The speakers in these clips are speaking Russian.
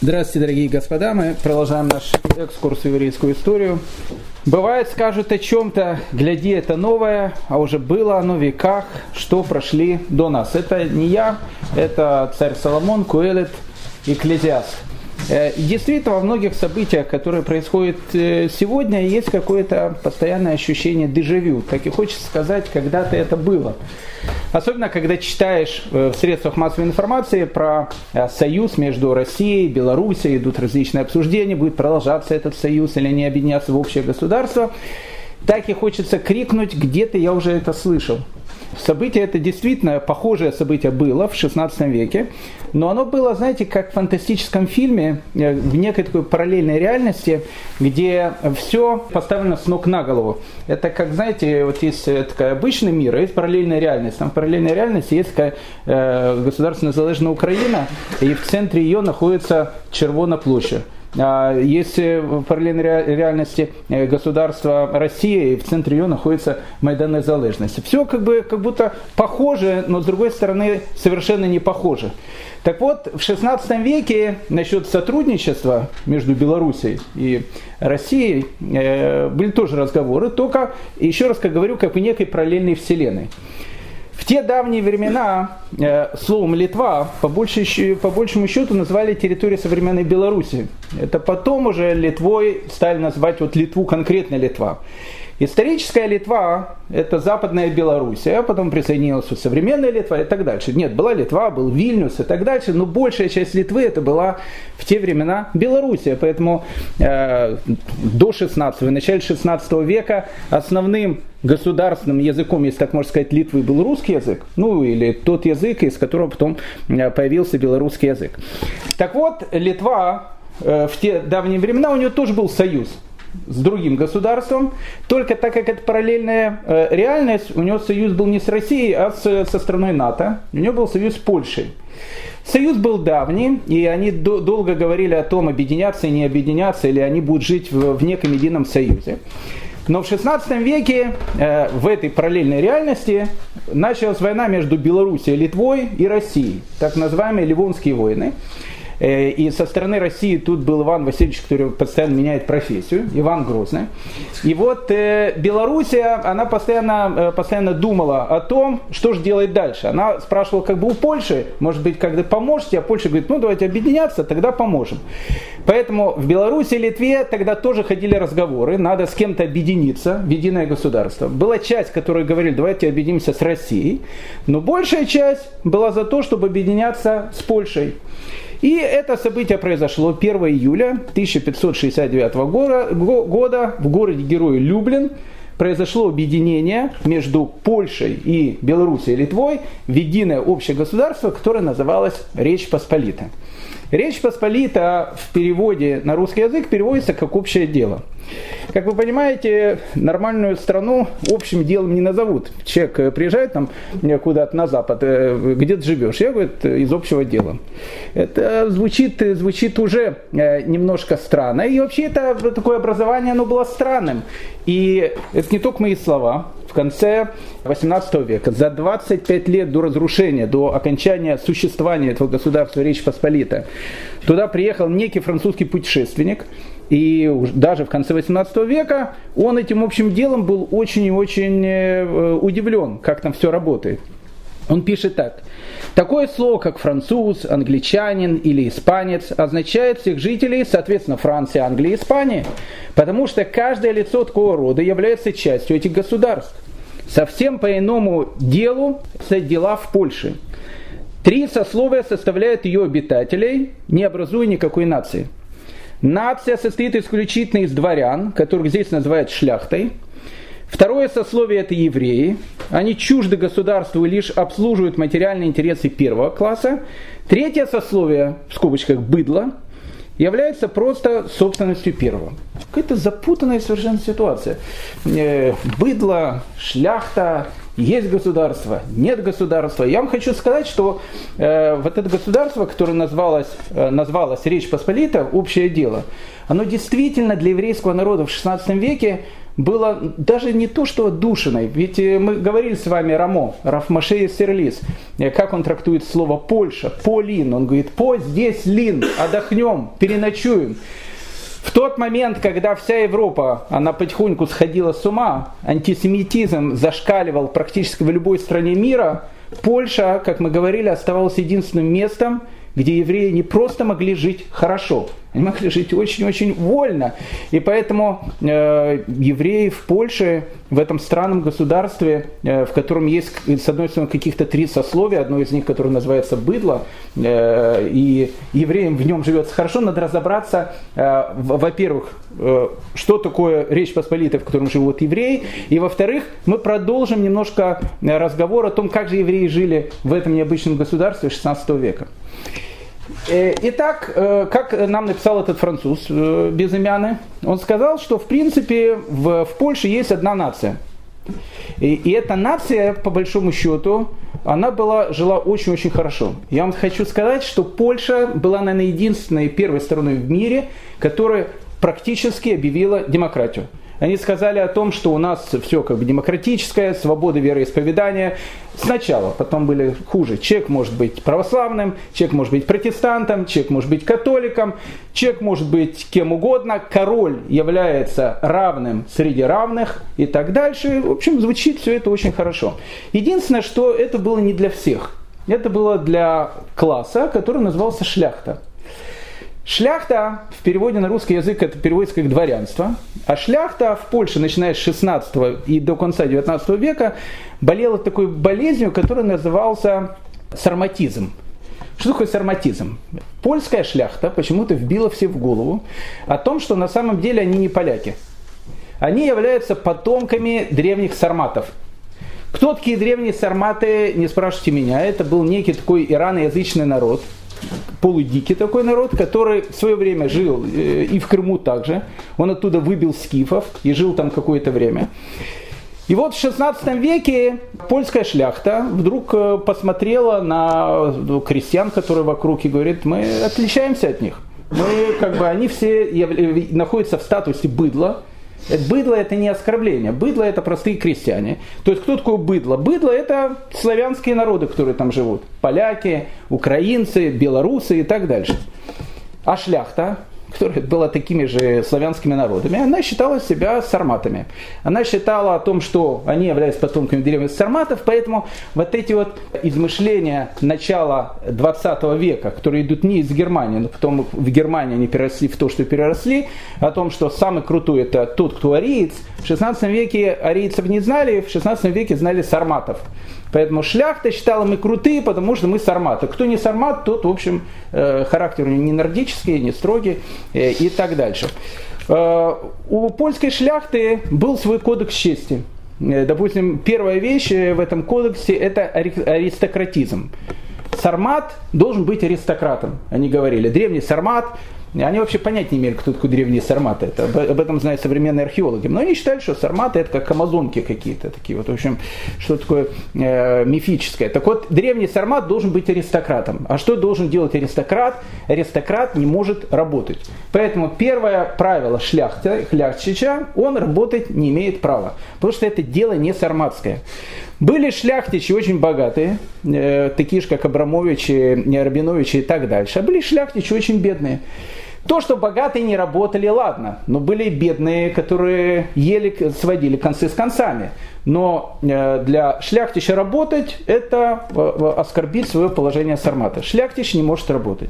Здравствуйте, дорогие господа. Мы продолжаем наш экскурс в еврейскую историю. Бывает, скажут о чем-то, гляди, это новое, а уже было оно в веках, что прошли до нас. Это не я, это царь Соломон, Куэлет, Экклезиаст. Э, действительно, во многих событиях, которые происходят э, сегодня, есть какое-то постоянное ощущение дежавю. Так и хочется сказать, когда-то это было. Особенно, когда читаешь э, в средствах массовой информации про союз между Россией и Белоруссией, идут различные обсуждения, будет продолжаться этот союз или не объединяться в общее государство. Так и хочется крикнуть, где-то я уже это слышал. Событие это действительно похожее событие было в 16 веке, но оно было, знаете, как в фантастическом фильме, э, в некой такой параллельной реальности, где все поставлено с ног на голову. Это как, знаете, вот есть э, такой обычный мир, а есть параллельная реальность. Там в параллельной реальности есть такая э, государственно незалежная Украина, и в центре ее находится Червона площадь. А, Если в параллельной реальности э, государства России, и в центре ее находится Майдан Незалежности. Все как, бы, как будто похоже, но с другой стороны совершенно не похоже. Так вот, в 16 веке насчет сотрудничества между Белоруссией и Россией э, были тоже разговоры, только, еще раз как говорю, как в некой параллельной вселенной. В те давние времена э, словом Литва по, больше, по большему счету называли территорию современной Беларуси. Это потом уже Литвой стали называть вот Литву конкретно Литва. Историческая Литва – это западная Белоруссия, а потом присоединилась современная Литва и так дальше. Нет, была Литва, был Вильнюс и так дальше, но большая часть Литвы это была в те времена Белоруссия. Поэтому э, до 16 в начале 16 века основным государственным языком, если так можно сказать, Литвы был русский язык, ну или тот язык, из которого потом э, появился белорусский язык. Так вот, Литва э, в те давние времена у нее тоже был союз с другим государством, только так как это параллельная э, реальность, у него союз был не с Россией, а с, со страной НАТО, у него был союз с Польшей. Союз был давний, и они до, долго говорили о том, объединяться и не объединяться, или они будут жить в, в неком едином союзе. Но в 16 веке э, в этой параллельной реальности началась война между Белоруссией, Литвой и Россией, так называемые Ливонские войны. Э, и со стороны России тут был Иван Васильевич, который постоянно меняет профессию, Иван Грозный. И вот э, Белоруссия, она постоянно, э, постоянно думала о том, что же делать дальше. Она спрашивала как бы у Польши, может быть, когда поможете, а Польша говорит, ну давайте объединяться, тогда поможем. Поэтому в Беларуси и Литве тогда тоже ходили разговоры, надо с кем-то объединиться в единое государство. Была часть, которая говорили, давайте объединимся с Россией, но большая часть была за то, чтобы объединяться с Польшей. И это событие произошло 1 июля 1569 года в городе Герой Люблин. Произошло объединение между Польшей и Белоруссией и Литвой в единое общее государство, которое называлось Речь Посполита. Речь Посполита в переводе на русский язык переводится как общее дело. Как вы понимаете, нормальную страну общим делом не назовут. Человек э, приезжает там э, куда-то на запад, э, где ты живешь? Я говорю, из общего дела. Это звучит, звучит уже немножко странно. И вообще это такое образование, оно было странным. И это не только мои слова. В конце 18 века, за 25 лет до разрушения, до окончания существования этого государства Речь Посполита, туда приехал некий французский путешественник, и даже в конце 18 века он этим общим делом был очень и очень э, удивлен, как там все работает. Он пишет так. Такое слово, как француз, англичанин или испанец, означает всех жителей, соответственно, Франции, Англии и Испании, потому что каждое лицо такого рода является частью этих государств. Совсем по иному делу дела в Польше. Три сословия составляют ее обитателей, не образуя никакой нации – Нация состоит исключительно из дворян, которых здесь называют шляхтой. Второе сословие – это евреи. Они чужды государству и лишь обслуживают материальные интересы первого класса. Третье сословие, в скобочках «быдло», является просто собственностью первого. Какая-то запутанная совершенно ситуация. Э, быдло, шляхта, есть государство, нет государства. Я вам хочу сказать, что э, вот это государство, которое назвалось, э, назвалось Речь Посполита, общее дело, оно действительно для еврейского народа в XVI веке было даже не то, что отдушиной. Ведь э, мы говорили с вами Рамо, Рафмашея Серлис, э, как он трактует слово Польша, Полин. Он говорит, по здесь лин, отдохнем, переночуем. В тот момент, когда вся Европа, она потихоньку сходила с ума, антисемитизм зашкаливал практически в любой стране мира, Польша, как мы говорили, оставалась единственным местом, где евреи не просто могли жить хорошо, они могли жить очень-очень вольно. И поэтому э, евреи в Польше, в этом странном государстве, э, в котором есть, с одной стороны, каких-то три сословия, одно из них, которое называется быдло, э, и евреям в нем живется хорошо, надо разобраться, э, во-первых, э, что такое Речь Посполитая, в котором живут евреи, и во-вторых, мы продолжим немножко э, разговор о том, как же евреи жили в этом необычном государстве 16 века. Э, итак, э, как нам написал этот француз э, безымянный, он сказал, что в принципе в, в Польше есть одна нация. И, и эта нация, по большому счету, она была, жила очень-очень хорошо. Я вам хочу сказать, что Польша была, наверное, единственной первой страной в мире, которая практически объявила демократию. Они сказали о том, что у нас все как бы демократическое, свобода вероисповедания. Сначала, потом были хуже. Человек может быть православным, человек может быть протестантом, человек может быть католиком, человек может быть кем угодно, король является равным среди равных и так дальше. В общем, звучит все это очень хорошо. Единственное, что это было не для всех. Это было для класса, который назывался шляхта. Шляхта в переводе на русский язык это переводится как дворянство, а шляхта в Польше, начиная с 16 и до конца 19 века, болела такой болезнью, которая назывался сарматизм. Что такое сарматизм? Польская шляхта почему-то вбила все в голову о том, что на самом деле они не поляки. Они являются потомками древних сарматов. Кто такие древние сарматы, не спрашивайте меня. Это был некий такой ираноязычный народ – полудикий такой народ, который в свое время жил э, и в Крыму также. Он оттуда выбил скифов и жил там какое-то время. И вот в 16 веке польская шляхта вдруг э, посмотрела на ну, крестьян, которые вокруг, и говорит, мы отличаемся от них. Мы, как бы, они все находятся в статусе быдла, Быдло это не оскорбление. Быдло это простые крестьяне. То есть кто такое быдло? Быдло это славянские народы, которые там живут. Поляки, украинцы, белорусы и так дальше. А шляхта, которая была такими же славянскими народами, она считала себя сарматами. Она считала о том, что они являются потомками древних сарматов, поэтому вот эти вот измышления начала 20 века, которые идут не из Германии, но потом в Германии они переросли в то, что переросли, о том, что самый крутой это тот, кто ариец. В 16 веке арийцев не знали, в 16 веке знали сарматов. Поэтому шляхта считала мы крутые, потому что мы сарматы. Кто не сармат, тот, в общем, э, характер у него не нордический, не строгий э, и так дальше. Э, у польской шляхты был свой кодекс чести. Допустим, первая вещь в этом кодексе – это аристократизм. Сармат должен быть аристократом, они говорили. Древний сармат они вообще понять не имели, кто такой древние сарматы. Это, об этом знают современные археологи. Но они считали, что сарматы это как амазонки какие-то такие вот, в общем, что такое э, мифическое. Так вот, древний сармат должен быть аристократом. А что должен делать аристократ? Аристократ не может работать. Поэтому первое правило шляхта, шляхтича, он работать не имеет права. Потому что это дело не сарматское. Были шляхтичи очень богатые, э, такие же, как Абрамовичи, Рабиновичи и так дальше. А были шляхтичи очень бедные. То, что богатые не работали, ладно, но были и бедные, которые еле сводили концы с концами. Но э, для шляхтича работать – это э, оскорбить свое положение сармата. Шляхтич не может работать.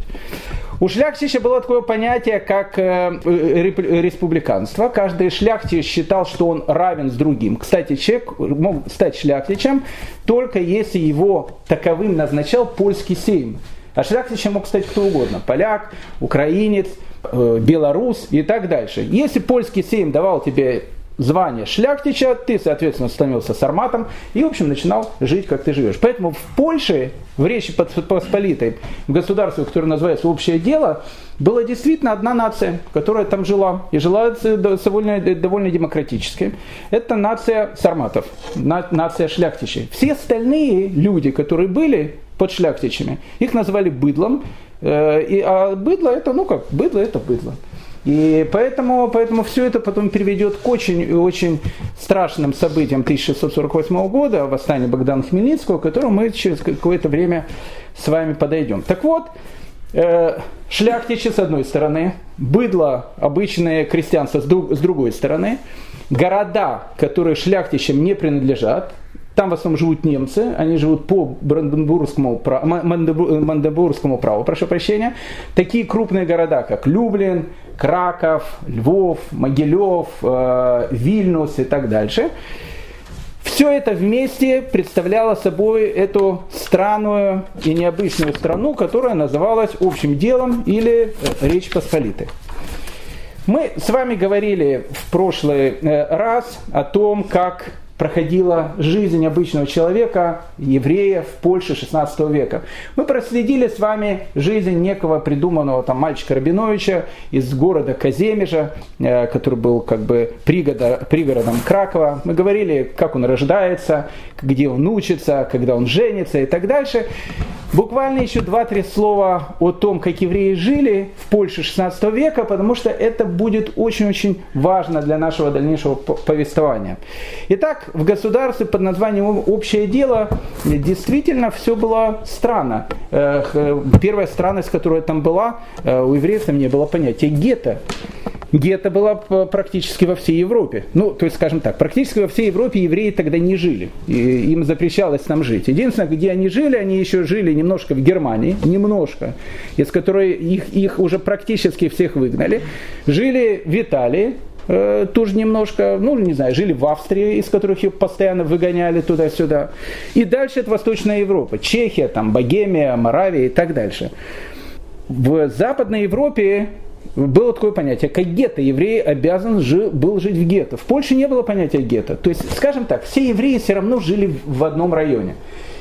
У шляхтича было такое понятие, как э, республиканство. Каждый шляхтич считал, что он равен с другим. Кстати, человек мог стать шляхтичем только если его таковым назначал польский сейм. А шляхтичем мог стать кто угодно. Поляк, украинец, белорус и так дальше. Если польский сейм давал тебе звание шляхтича, ты, соответственно, становился сарматом и, в общем, начинал жить, как ты живешь. Поэтому в Польше, в Речи Посполитой, в государстве, которое называется «Общее дело», была действительно одна нация, которая там жила, и жила довольно, довольно демократически. Это нация сарматов, нация шляхтичей. Все остальные люди, которые были под шляхтичами, их называли быдлом, э, и, а быдло это, ну как, быдло это быдло. И поэтому, поэтому все это потом приведет к очень, очень страшным событиям 1648 года, восстания Богдана Хмельницкого, к которому мы через какое-то время с вами подойдем. Так вот, э, шляхтичи с одной стороны, быдло, обычное крестьянство с, с другой стороны, города, которые шляхтичам не принадлежат, там в основном живут немцы, они живут по Бранденбургскому, Мандебургскому праву, прошу прощения. Такие крупные города, как Люблин, Краков, Львов, Могилев, э, Вильнюс и так дальше. Все это вместе представляло собой эту странную и необычную страну, которая называлась общим делом или Речь Посполитой. Мы с вами говорили в прошлый э, раз о том, как проходила жизнь обычного человека, еврея в Польше 16 века. Мы проследили с вами жизнь некого придуманного там мальчика Рабиновича из города Каземежа, э, который был как бы пригорода, пригородом Кракова. Мы говорили, как он рождается, где он учится, когда он женится и так дальше. Буквально еще два-три слова о том, как евреи жили в Польше 16 века, потому что это будет очень-очень важно для нашего дальнейшего повествования. Итак, в государстве под названием «Общее дело» действительно все было странно. Э, первая странность, которая там была, э, у евреев там не было понятия гетто. Гетто было практически во всей Европе. Ну, то есть, скажем так, практически во всей Европе евреи тогда не жили. И им запрещалось там жить. Единственное, где они жили, они еще жили немножко в Германии, немножко, из которой их, их уже практически всех выгнали. Жили в Италии, э, тоже немножко, ну, не знаю, жили в Австрии, из которых их постоянно выгоняли туда-сюда. И дальше это Восточная Европа. Чехия, там, Богемия, Моравия и так дальше. В Западной Европе было такое понятие, как гетто. Еврей обязан жил, был жить в гетто. В Польше не было понятия гетто. То есть, скажем так, все евреи все равно жили в одном районе.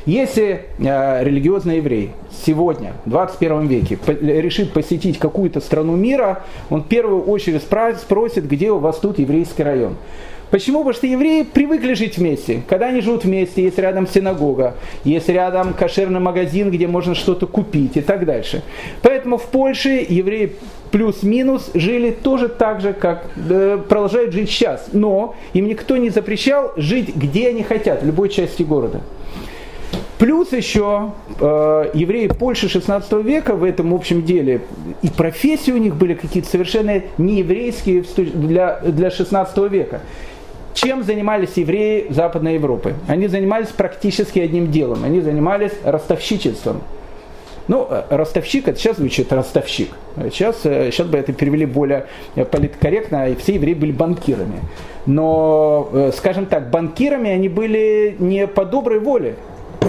Если э, религиозный еврей сегодня, в 21 веке, по, решит посетить какую-то страну мира, он в первую очередь спросит, где у вас тут еврейский район. Почему? Потому что евреи привыкли жить вместе. Когда они живут вместе, есть рядом синагога, есть рядом кошерный магазин, где можно что-то купить и так дальше. Поэтому в Польше евреи плюс-минус жили тоже так же, как э, продолжают жить сейчас. Но им никто не запрещал жить где они хотят, в любой части города. Плюс еще э, евреи Польши 16 века в этом общем деле, и профессии у них были какие-то совершенно нееврейские для, для 16 века. Чем занимались евреи Западной Европы? Они занимались практически одним делом. Они занимались ростовщичеством. Ну, э, ростовщик, это сейчас звучит ростовщик. Сейчас, э, сейчас бы это перевели более э, политкорректно, и все евреи были банкирами. Но, скажем так, банкирами они были не по доброй воле.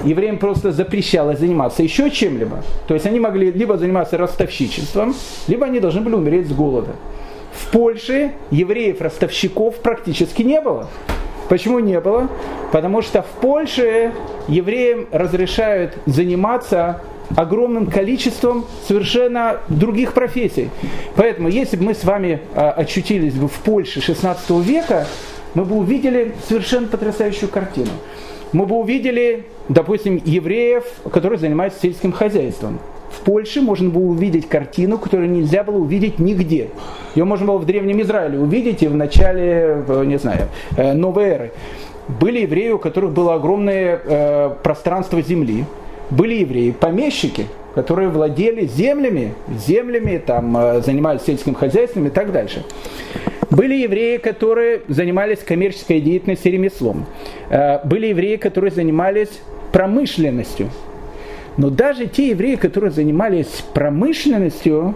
Евреям просто запрещалось заниматься еще чем-либо. То есть они могли либо заниматься ростовщичеством, либо они должны были умереть с голода. В Польше евреев-ростовщиков практически не было. Почему не было? Потому что в Польше евреям разрешают заниматься огромным количеством совершенно других профессий. Поэтому, если бы мы с вами а, очутились бы в Польше 16 века, мы бы увидели совершенно потрясающую картину. Мы бы увидели, допустим, евреев, которые занимаются сельским хозяйством в Польше можно было увидеть картину, которую нельзя было увидеть нигде. Ее можно было в Древнем Израиле увидеть и в начале, не знаю, э, новой эры. Были евреи, у которых было огромное э, пространство земли. Были евреи, помещики, которые владели землями, землями, там, э, занимались сельским хозяйством и так дальше. Были евреи, которые занимались коммерческой деятельностью и ремеслом. Были евреи, которые занимались промышленностью. Но даже те евреи, которые занимались промышленностью,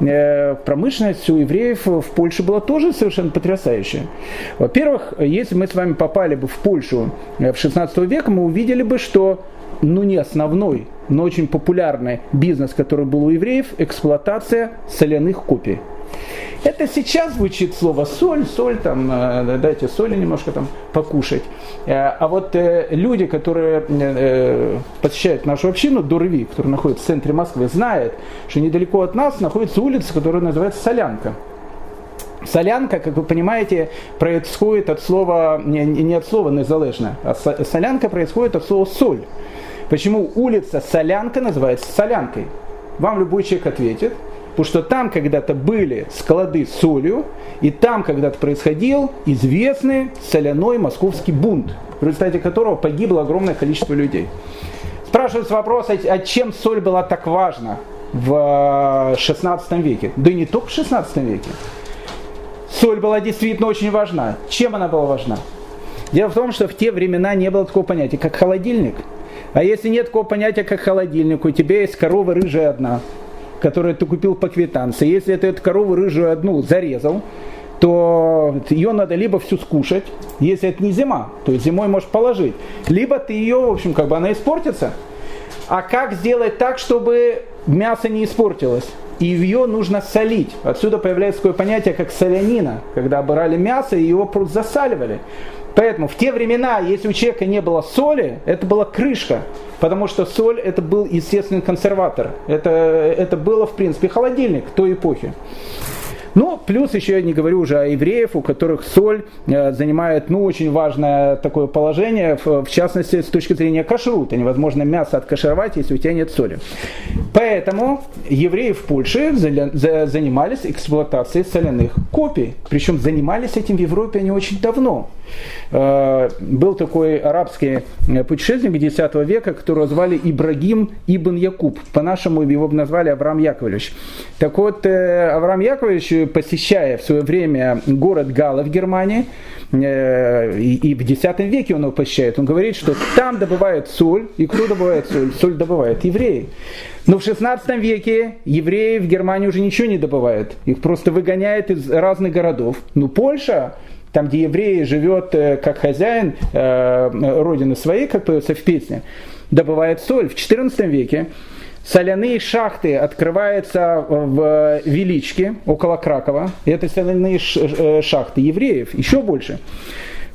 э, промышленность у евреев в Польше была тоже совершенно потрясающая. Во-первых, если мы с вами попали бы в Польшу э, в 16 век, мы увидели бы, что ну не основной, но очень популярный бизнес, который был у евреев, эксплуатация соляных копий. Это сейчас звучит слово соль, соль, там, э, дайте соли немножко там покушать. Э, а вот э, люди, которые посещают нашу общину, Дурви, которая находится в центре Москвы, знают, что недалеко от нас находится улица, которая называется Солянка. Солянка, как вы понимаете, происходит от слова, не, не от слова незалежно, а солянка происходит от слова соль. Почему улица Солянка называется Солянкой? Вам любой человек ответит, потому что там когда-то были склады с солью, и там когда-то происходил известный соляной московский бунт, в результате которого погибло огромное количество людей. Спрашивается вопрос, а чем соль была так важна в 16 веке? Да и не только в 16 веке соль была действительно очень важна. Чем она была важна? Дело в том, что в те времена не было такого понятия, как холодильник. А если нет такого понятия, как холодильник, у тебя есть корова рыжая одна, которую ты купил по квитанции. Если ты эту корову рыжую одну зарезал, то ее надо либо всю скушать, если это не зима, то есть зимой можешь положить, либо ты ее, в общем, как бы она испортится. А как сделать так, чтобы мясо не испортилось? И ее нужно солить. Отсюда появляется такое понятие, как солянина, когда обырали мясо и его просто засаливали. Поэтому в те времена, если у человека не было соли, это была крышка, потому что соль это был естественный консерватор. Это, это было, в принципе, холодильник той эпохи. Ну, плюс еще я не говорю уже о евреев, у которых соль э, занимает ну, очень важное такое положение, в, частности, с точки зрения кашрута. Невозможно мясо откашировать, если у тебя нет соли. Поэтому евреи в Польше занимались эксплуатацией соляных копий. Причем занимались этим в Европе они очень давно. Э, был такой арабский э, путешественник X века, которого звали Ибрагим Ибн Якуб. По-нашему его назвали Авраам Яковлевич. Так вот, Авраам Яковлевич посещая в свое время город Гала в Германии, э, и в X веке он его посещает, он говорит, что там добывают соль, и кто добывает соль? Соль добывают евреи. Но в 16 веке евреи в Германии уже ничего не добывают. Их просто выгоняют из разных городов. Но Польша, там, где евреи живет э, как хозяин э, родины своей, как поется в песне, добывает соль. В 14 веке соляные шахты открываются в Величке, около Кракова. Это соляные э, шахты евреев, еще больше.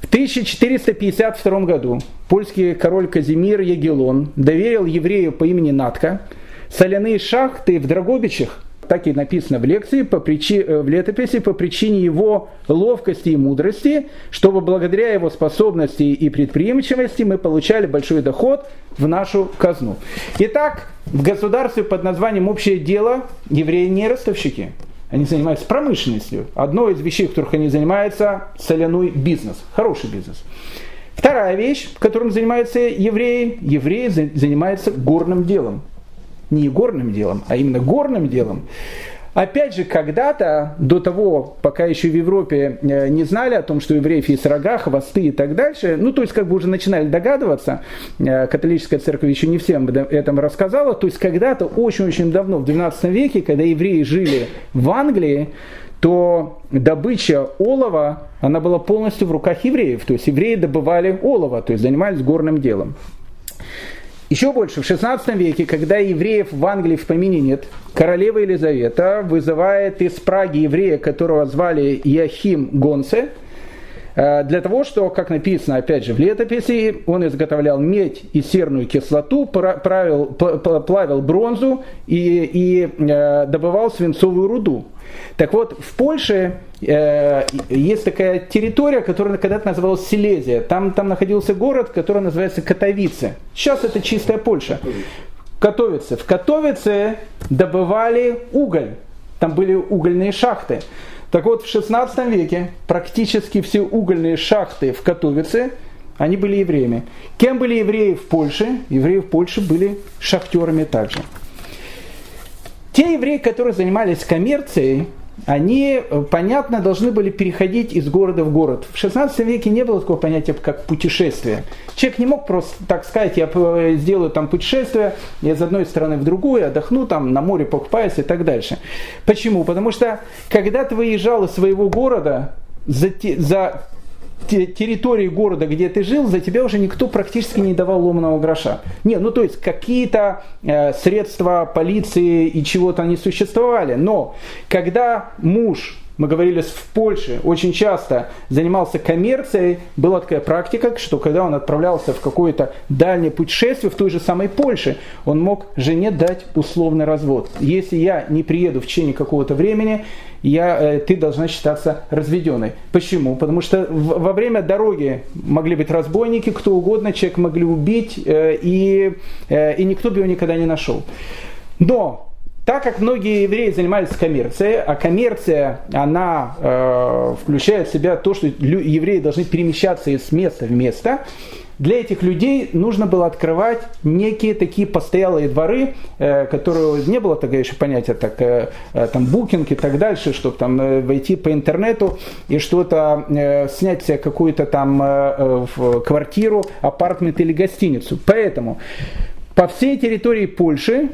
В 1452 году польский король Казимир Ягеллон доверил еврею по имени Натка соляные шахты в Драгобичах так и написано в лекции, по причине, э, в летописи, по причине его ловкости и мудрости, чтобы благодаря его способности и предприимчивости мы получали большой доход в нашу казну. Итак, в государстве под названием «Общее дело» евреи не ростовщики. Они занимаются промышленностью. Одно из вещей, которых они занимаются, соляной бизнес. Хороший бизнес. Вторая вещь, которым занимаются евреи, евреи занимаются горным делом не горным делом, а именно горным делом. Опять же, когда-то, до того, пока еще в Европе э, не знали о том, что евреев есть рога, хвосты и так дальше, ну, то есть, как бы уже начинали догадываться, э, католическая церковь еще не всем этом рассказала, то есть, когда-то, очень-очень давно, в 12 веке, когда евреи жили в Англии, то добыча олова, она была полностью в руках евреев, то есть, евреи добывали олово, то есть, занимались горным делом. Еще больше, в 16 веке, когда евреев в Англии в помине нет, королева Елизавета вызывает из Праги еврея, которого звали Яхим Гонце, для того, что, как написано опять же в летописи, он изготовлял медь и серную кислоту, правил, плавил бронзу и, и э, добывал свинцовую руду. Так вот, в Польше э, есть такая территория, которая когда-то называлась Силезия. Там, там находился город, который называется Катовице. Сейчас это чистая Польша. Катовице. В Катовице добывали уголь. Там были угольные шахты. Так вот, в 16 веке практически все угольные шахты в Катовице, они были евреями. Кем были евреи в Польше? Евреи в Польше были шахтерами также. Те евреи, которые занимались коммерцией, они, э, понятно, должны были переходить из города в город. В 16 веке не было такого понятия, как путешествие. Человек не мог просто так сказать, я э, сделаю там путешествие, я из одной страны в другую, отдохну там, на море покупаюсь и так дальше. Почему? Потому что, когда ты выезжал из своего города, за, за территории города, где ты жил, за тебя уже никто практически не давал ломаного гроша. Не, ну то есть какие-то э, средства полиции и чего-то не существовали. Но когда муж мы говорили, в Польше очень часто занимался коммерцией, была такая практика, что когда он отправлялся в какое-то дальнее путешествие в той же самой Польше, он мог жене дать условный развод. Если я не приеду в течение какого-то времени, я, э, ты должна считаться разведенной. Почему? Потому что во время дороги могли быть разбойники, кто угодно, человек могли убить, э, и, э, и никто бы его никогда не нашел. Но так как многие евреи занимались коммерцией, а коммерция, она э, включает в себя то, что евреи должны перемещаться из места в место, для этих людей нужно было открывать некие такие постоялые дворы, э, которые не было такое еще понятия, так, э, э, там букинг и так дальше, чтобы там э, войти по интернету и что-то э, снять себе какую-то там э, э, квартиру, апартмент или гостиницу. Поэтому по всей территории Польши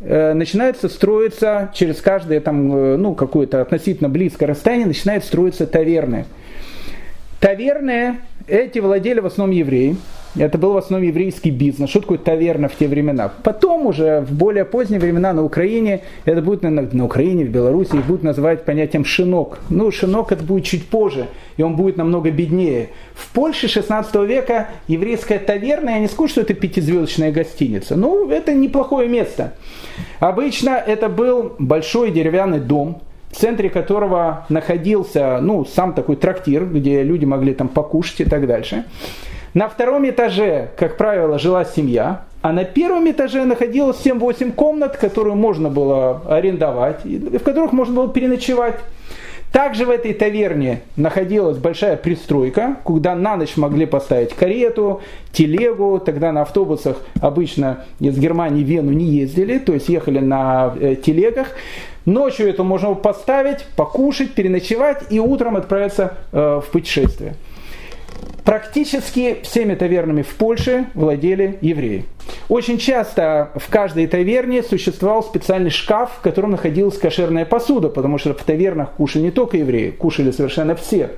начинается строиться через каждое там, э, ну, какое-то относительно близкое расстояние, начинает строиться таверны. Таверны эти владели в основном евреи. Это был в основном еврейский бизнес. Что такое таверна в те времена? Потом уже, в более поздние времена на Украине, это будет на, на Украине, в Беларуси, их будут называть понятием шинок. Ну, шинок это будет чуть позже, и он будет намного беднее. В Польше 16 века еврейская таверна, я не скажу, что это пятизвездочная гостиница, ну, это неплохое место. Обычно это был большой деревянный дом, в центре которого находился, ну, сам такой трактир, где люди могли там покушать и так дальше. На втором этаже, как правило, жила семья, а на первом этаже находилось 7-8 комнат, которые можно было арендовать, в которых можно было переночевать. Также в этой таверне находилась большая пристройка, куда на ночь могли поставить карету, телегу. Тогда на автобусах обычно из Германии в Вену не ездили, то есть ехали на э, телегах. Ночью это можно поставить, покушать, переночевать и утром отправиться э, в путешествие. Практически всеми тавернами в Польше владели евреи. Очень часто в каждой таверне существовал специальный шкаф, в котором находилась кошерная посуда, потому что в тавернах кушали не только евреи, кушали совершенно все.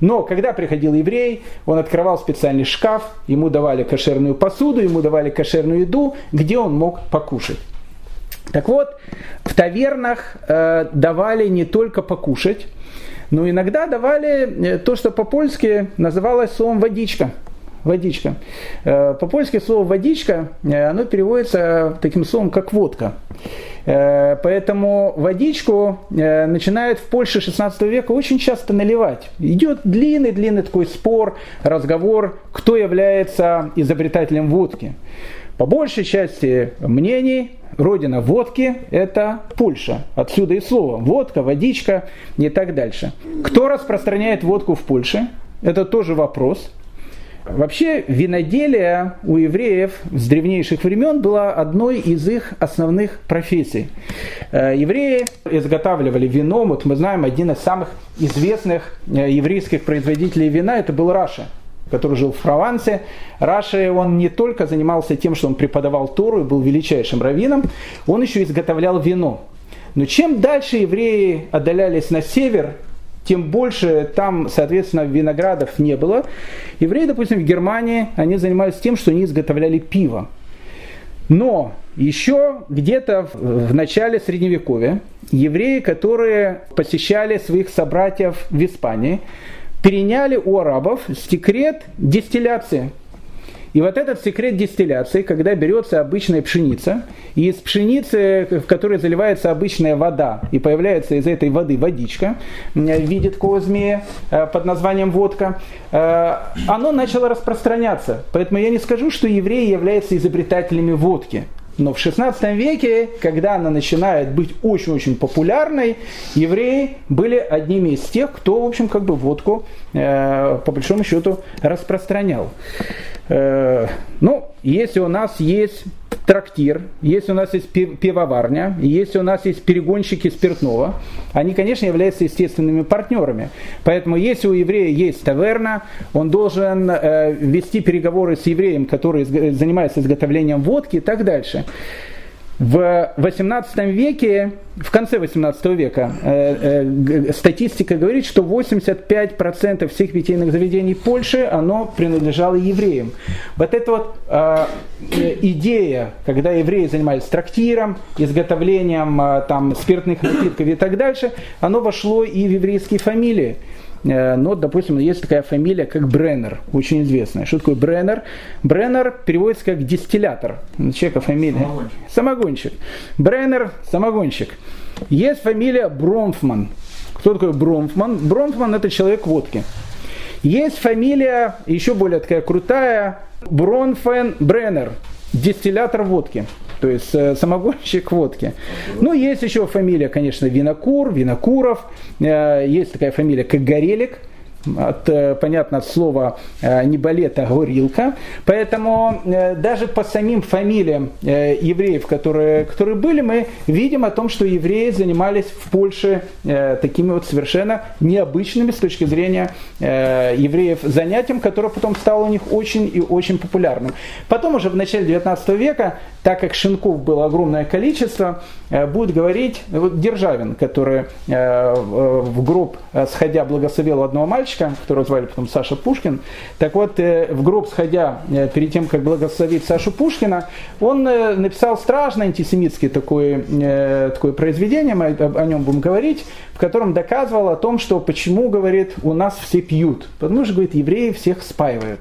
Но когда приходил еврей, он открывал специальный шкаф, ему давали кошерную посуду, ему давали кошерную еду, где он мог покушать. Так вот, в тавернах э, давали не только покушать, но иногда давали э, то, что по-польски называлось словом водичка. Водичка. Э, по-польски слово водичка, э, оно переводится таким словом, как водка. Поэтому водичку начинают в Польше 16 века очень часто наливать. Идет длинный-длинный такой спор, разговор, кто является изобретателем водки. По большей части мнений родина водки – это Польша. Отсюда и слово. Водка, водичка и так дальше. Кто распространяет водку в Польше? Это тоже вопрос. Вообще виноделие у евреев с древнейших времен было одной из их основных профессий. Э, евреи изготавливали вино, вот мы знаем, один из самых известных э, еврейских производителей вина, это был Раша который жил в Провансе. Раши, он не только занимался тем, что он преподавал Тору и был величайшим раввином, он еще изготовлял вино. Но чем дальше евреи отдалялись на север, тем больше там, соответственно, виноградов не было. Евреи, допустим, в Германии, они занимались тем, что они изготовляли пиво. Но еще где-то в начале Средневековья евреи, которые посещали своих собратьев в Испании, переняли у арабов секрет дистилляции. И вот этот секрет дистилляции, когда берется обычная пшеница, и из пшеницы, в которой заливается обычная вода, и появляется из этой воды водичка в виде такого змея э, под названием водка, э, оно начало распространяться. Поэтому я не скажу, что евреи являются изобретателями водки. Но в 16 веке, когда она начинает быть очень-очень популярной, евреи были одними из тех, кто, в общем, как бы водку, э, по большому счету, распространял. Э, ну, если у нас есть трактир, если у нас есть пивоварня, если у нас есть перегонщики спиртного, они, конечно, являются естественными партнерами. Поэтому если у еврея есть таверна, он должен э, вести переговоры с евреем, который занимается изготовлением водки и так дальше. В 18 веке, в конце 18 века, э, э, статистика говорит, что 85% всех питейных заведений Польши, оно принадлежало евреям. Вот эта вот э, идея, когда евреи занимались трактиром, изготовлением э, там, спиртных напитков и так дальше, оно вошло и в еврейские фамилии. Э, но, допустим, есть такая фамилия, как Бреннер, очень известная. Что такое Бреннер? Бреннер переводится как дистиллятор. Человека фамилия. Самогонщик. Самогонщик. Бреннер – самогонщик. Есть фамилия Бромфман. Кто такой Бромфман? Бромфман – это человек водки. Есть фамилия, еще более такая крутая, Бронфен Бреннер, дистиллятор водки то есть э, самогонщик водки. Ну, есть еще фамилия, конечно, Винокур, Винокуров, э, есть такая фамилия, как Горелик, от, э, понятно, от слова э, не балет, а горилка. Поэтому э, даже по самим фамилиям евреев, которые, которые были, мы видим о том, что евреи занимались в Польше такими вот совершенно необычными с точки зрения евреев занятием, которое потом стало у них очень и очень популярным. Потом уже в начале 19 века, так как шинков было огромное количество, будет говорить вот Державин, который в гроб сходя благословил одного мальчика, которого звали потом Саша Пушкин. Так вот, э, в гроб сходя, э, перед тем, как благословить Сашу Пушкина, он э, написал страшно антисемитское такое, такое произведение, мы о нем будем говорить, в котором доказывал о том, что почему, говорит, у нас все пьют. Потому что, говорит, евреи всех спаивают.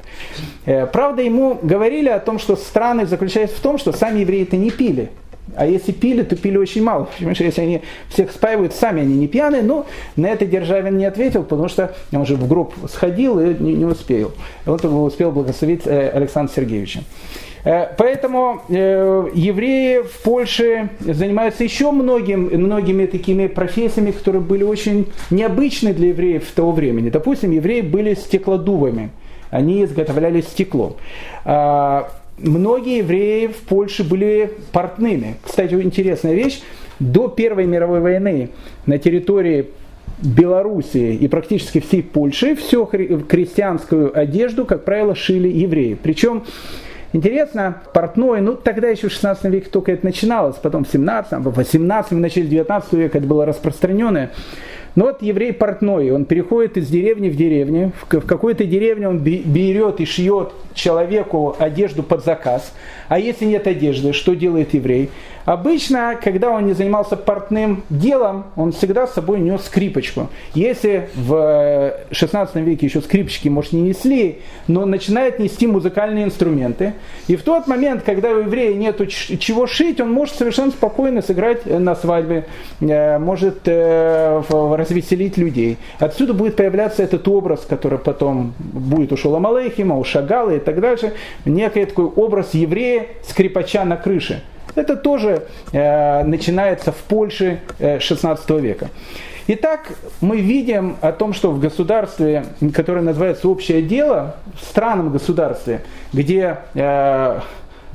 Правда, ему говорили о том, что странность заключается в том, что сами евреи это не пили. А если пили, то пили очень мало. Потому что если они всех спаивают, сами они не пьяные. Но на это Державин не ответил, потому что он уже в групп сходил и не, не успел. Он только успел благословить э, Александра Сергеевича. Э, поэтому э, евреи в Польше занимаются еще многим, многими такими профессиями, которые были очень необычны для евреев того времени. Допустим, евреи были стеклодувами. Они изготовляли стекло. Многие евреи в Польше были портными. Кстати, интересная вещь. До Первой мировой войны на территории Белоруссии и практически всей Польши всю крестьянскую одежду, как правило, шили евреи. Причем Интересно, портной, ну тогда еще в 16 веке только это начиналось, потом в 17, в 18, в начале 19 века это было распространенное. Но вот еврей портной, он переходит из деревни в деревню, в какой-то деревне он берет и шьет человеку одежду под заказ. А если нет одежды, что делает еврей? Обычно, когда он не занимался портным делом, он всегда с собой нес скрипочку. Если в 16 веке еще скрипочки, может, не несли, но начинает нести музыкальные инструменты. И в тот момент, когда у еврея нет чего шить, он может совершенно спокойно сыграть на свадьбе, э, может э, развеселить людей. Отсюда будет появляться этот образ, который потом будет у Шолома Алейхима, у Шагала и так дальше, некий такой образ еврея, скрипача на крыше. Это тоже э, начинается в Польше э, 16 века. Итак, мы видим о том, что в государстве, которое называется общее дело, в странном государстве, где э,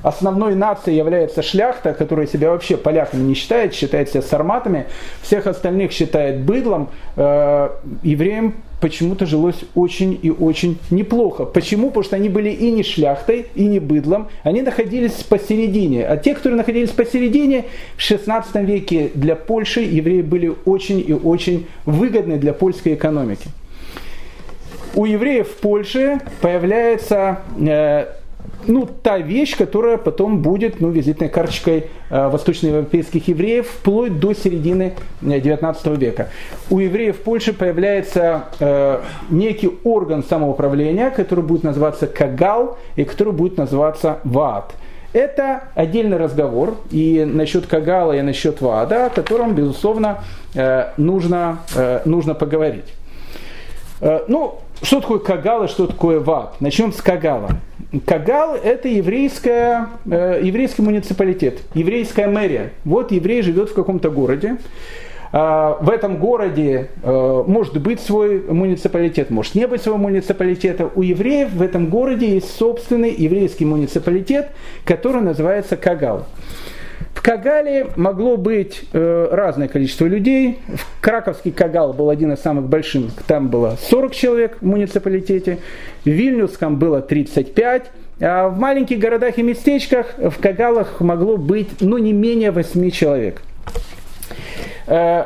основной нацией является шляхта, которая себя вообще поляками не считает, считает себя сарматами, всех остальных считает быдлом, э, евреям почему-то жилось очень и очень неплохо. Почему? Потому что они были и не шляхтой, и не быдлом, они находились посередине. А те, которые находились посередине, в 16 веке для Польши евреи были очень и очень выгодны для польской экономики. У евреев в Польше появляется э, ну, та вещь, которая потом будет ну, визитной карточкой э, восточноевропейских евреев вплоть до середины XIX э, века. У евреев в Польше появляется э, некий орган самоуправления, который будет называться Кагал и который будет называться ВАД. Это отдельный разговор и насчет Кагала, и насчет ВАДа, о котором, безусловно, э, нужно, э, нужно поговорить. Э, ну, что такое Кагал и что такое ВАД? Начнем с Кагала. Кагал – это еврейская, э, еврейский муниципалитет, еврейская мэрия. Вот еврей живет в каком-то городе. Э, в этом городе э, может быть свой муниципалитет, может не быть своего муниципалитета. У евреев в этом городе есть собственный еврейский муниципалитет, который называется Кагал. В Кагале могло быть э, разное количество людей. В Краковский Кагал был один из самых больших, там было 40 человек в муниципалитете. В Вильнюсском было 35. А в маленьких городах и местечках в Кагалах могло быть ну, не менее 8 человек. Э,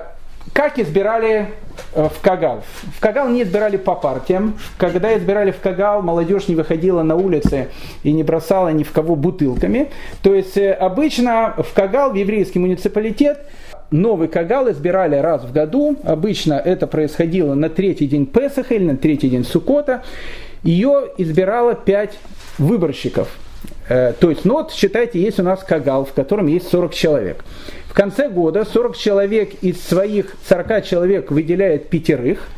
как избирали э, в Кагал? В Кагал не избирали по партиям. Когда избирали в Кагал, молодежь не выходила на улицы и не бросала ни в кого бутылками. То есть э, обычно в Кагал, в еврейский муниципалитет, новый Кагал избирали раз в году. Обычно это происходило на третий день Песаха или на третий день Сукота. Ее избирало пять выборщиков. Э, то есть, ну вот, считайте, есть у нас Кагал, в котором есть 40 человек. В конце года 40 человек из своих 40 человек выделяет пятерых.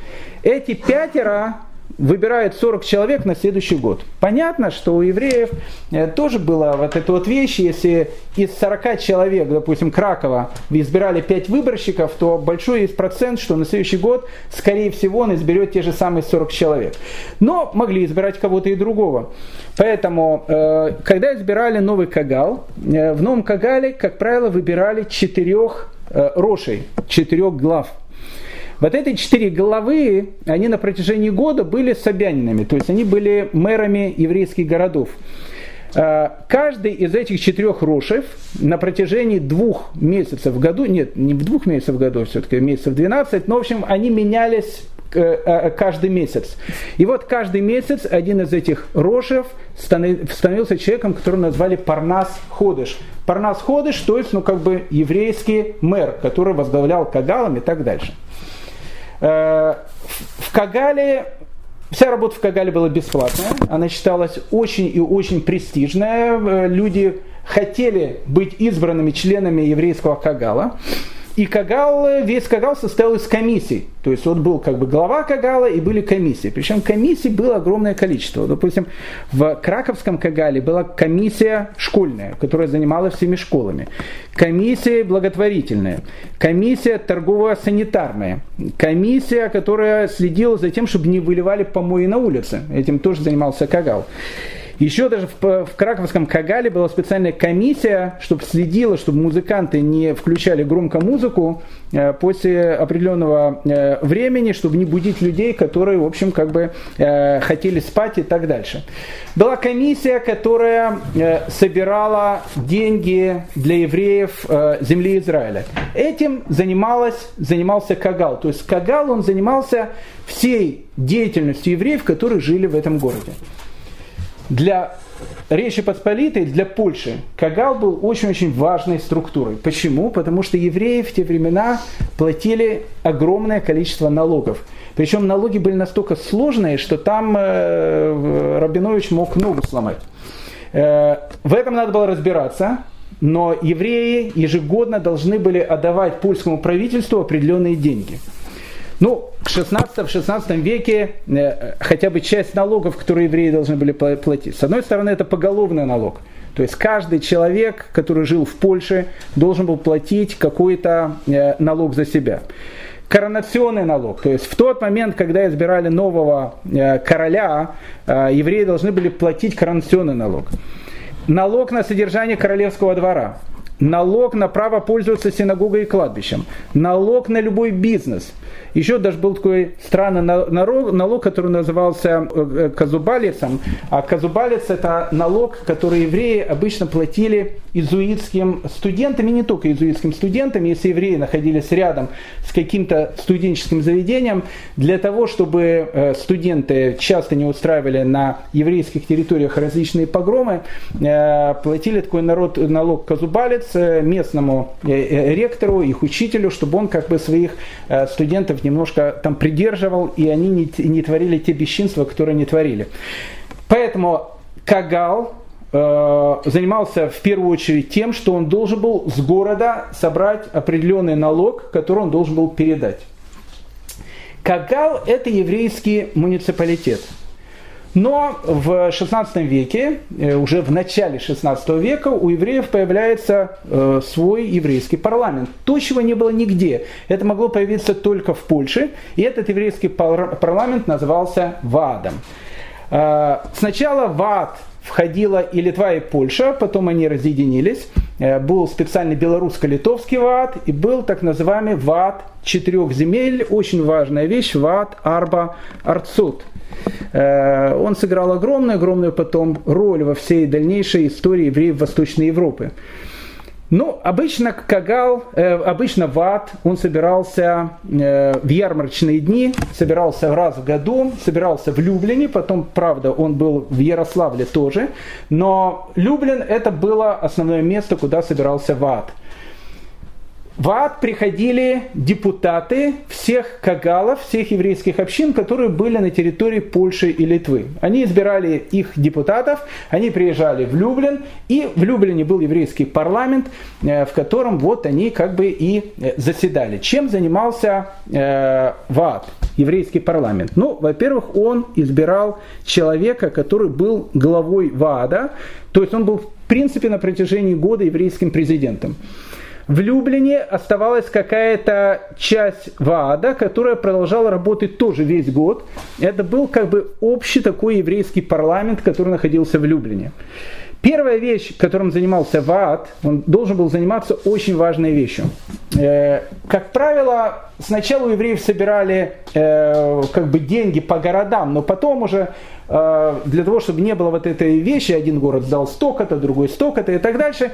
Эти пятеро выбирает 40 человек на следующий год. Понятно, что у евреев э, тоже была вот эта вот вещь, если из 40 человек, допустим, Кракова, избирали 5 выборщиков, то большой есть процент, что на следующий год, скорее всего, он изберет те же самые 40 человек. Но могли избирать кого-то и другого. Поэтому, э, когда избирали новый Кагал, э, в новом Кагале, как правило, выбирали четырех рошей, четырех глав – вот эти четыре головы, они на протяжении года были собянинами, то есть они были мэрами еврейских городов. А, каждый из этих четырех рошев на протяжении двух месяцев в году, нет, не в двух месяцев в году, все-таки месяцев 12, но в общем они менялись э, э, каждый месяц. И вот каждый месяц один из этих рошев становился человеком, которого назвали Парнас Ходыш. Парнас Ходыш, то есть, ну, как бы еврейский мэр, который возглавлял Кагалом и так дальше. Э, в Кагале Вся работа в Кагале была бесплатная, она считалась очень и очень престижная. Э, люди хотели быть избранными членами еврейского Кагала. И Кагал, весь Кагал состоял из комиссий. То есть вот был как бы глава Кагала и были комиссии. Причем комиссий было огромное количество. Допустим, в Краковском Кагале была комиссия школьная, которая занималась всеми школами. Комиссия благотворительная. Комиссия торгово-санитарная. Комиссия, которая следила за тем, чтобы не выливали помои на улице. Этим тоже занимался Кагал. Еще даже в, в Краковском Кагале была специальная комиссия, чтобы следила, чтобы музыканты не включали громко музыку э, после определенного э, времени, чтобы не будить людей, которые, в общем, как бы э, хотели спать и так дальше. Была комиссия, которая э, собирала деньги для евреев э, земли Израиля. Этим занималась, занимался Кагал. То есть Кагал, он занимался всей деятельностью евреев, которые жили в этом городе для Речи Посполитой, для Польши, Кагал был очень-очень важной структурой. Почему? Потому что евреи в те времена платили огромное количество налогов. Причем налоги были настолько сложные, что там э, Рабинович мог ногу сломать. Э, в этом надо было разбираться, но евреи ежегодно должны были отдавать польскому правительству определенные деньги. Ну, в 16-16 веке э, хотя бы часть налогов, которые евреи должны были платить. С одной стороны, это поголовный налог. То есть каждый человек, который жил в Польше, должен был платить какой-то э, налог за себя. Коронационный налог. То есть в тот момент, когда избирали нового э, короля, евреи должны были платить коронационный налог. Налог на содержание королевского двора налог на право пользоваться синагогой и кладбищем, налог на любой бизнес. Еще даже был такой странный налог, который назывался э, э, казубалицем. А казубалец это налог, который евреи обычно платили изуитским студентам, и не только изуитским студентам, если евреи находились рядом с каким-то студенческим заведением, для того, чтобы э, студенты часто не устраивали на еврейских территориях различные погромы, платили такой народ, налог казубалец, Э, местному э, э, ректору, их учителю, чтобы он как бы своих студентов немножко там придерживал, и они не, не творили те бесчинства, которые не творили. Поэтому Кагал занимался в первую очередь тем, что он должен был с города собрать определенный налог, который он должен был передать. Кагал – это еврейский муниципалитет – но в 16 веке, э, уже в начале 16 века, у евреев появляется э, свой еврейский парламент. То, чего не было нигде. Это могло появиться только в Польше. И этот еврейский парламент назывался ВАДом. Э, сначала ВАД входила и Литва, и Польша, потом они разъединились. Был специальный белорусско-литовский ВАД и был так называемый ВАД четырех земель, очень важная вещь, ВАД Арба Арцут. Э, он сыграл огромную-огромную потом роль во всей дальнейшей истории евреев Восточной Европы. Ну, обычно Кагал, э, обычно Ват, он собирался э, в ярмарочные дни, собирался раз в году, собирался в Люблине, потом, правда, он был в Ярославле тоже, но Люблин это было основное место, куда собирался Ват – в ад приходили депутаты всех кагалов, всех еврейских общин, которые были на территории Польши и Литвы. Они избирали их депутатов, они приезжали в Люблин, и в Люблине был еврейский парламент, э, в котором вот они как бы и э, заседали. Чем занимался э, ВАД, еврейский парламент? Ну, во-первых, он избирал человека, который был главой ВАДа, то есть он был в принципе на протяжении года еврейским президентом. В Люблине оставалась какая-то часть ВАДА, которая продолжала работать тоже весь год. Это был как бы общий такой еврейский парламент, который находился в Люблине. Первая вещь, которым занимался ВАД, он должен был заниматься очень важной вещью. Э, как правило, сначала у евреев собирали э, как бы деньги по городам, но потом уже э, для того, чтобы не было вот этой вещи, один город сдал столько-то, другой столько-то и так дальше,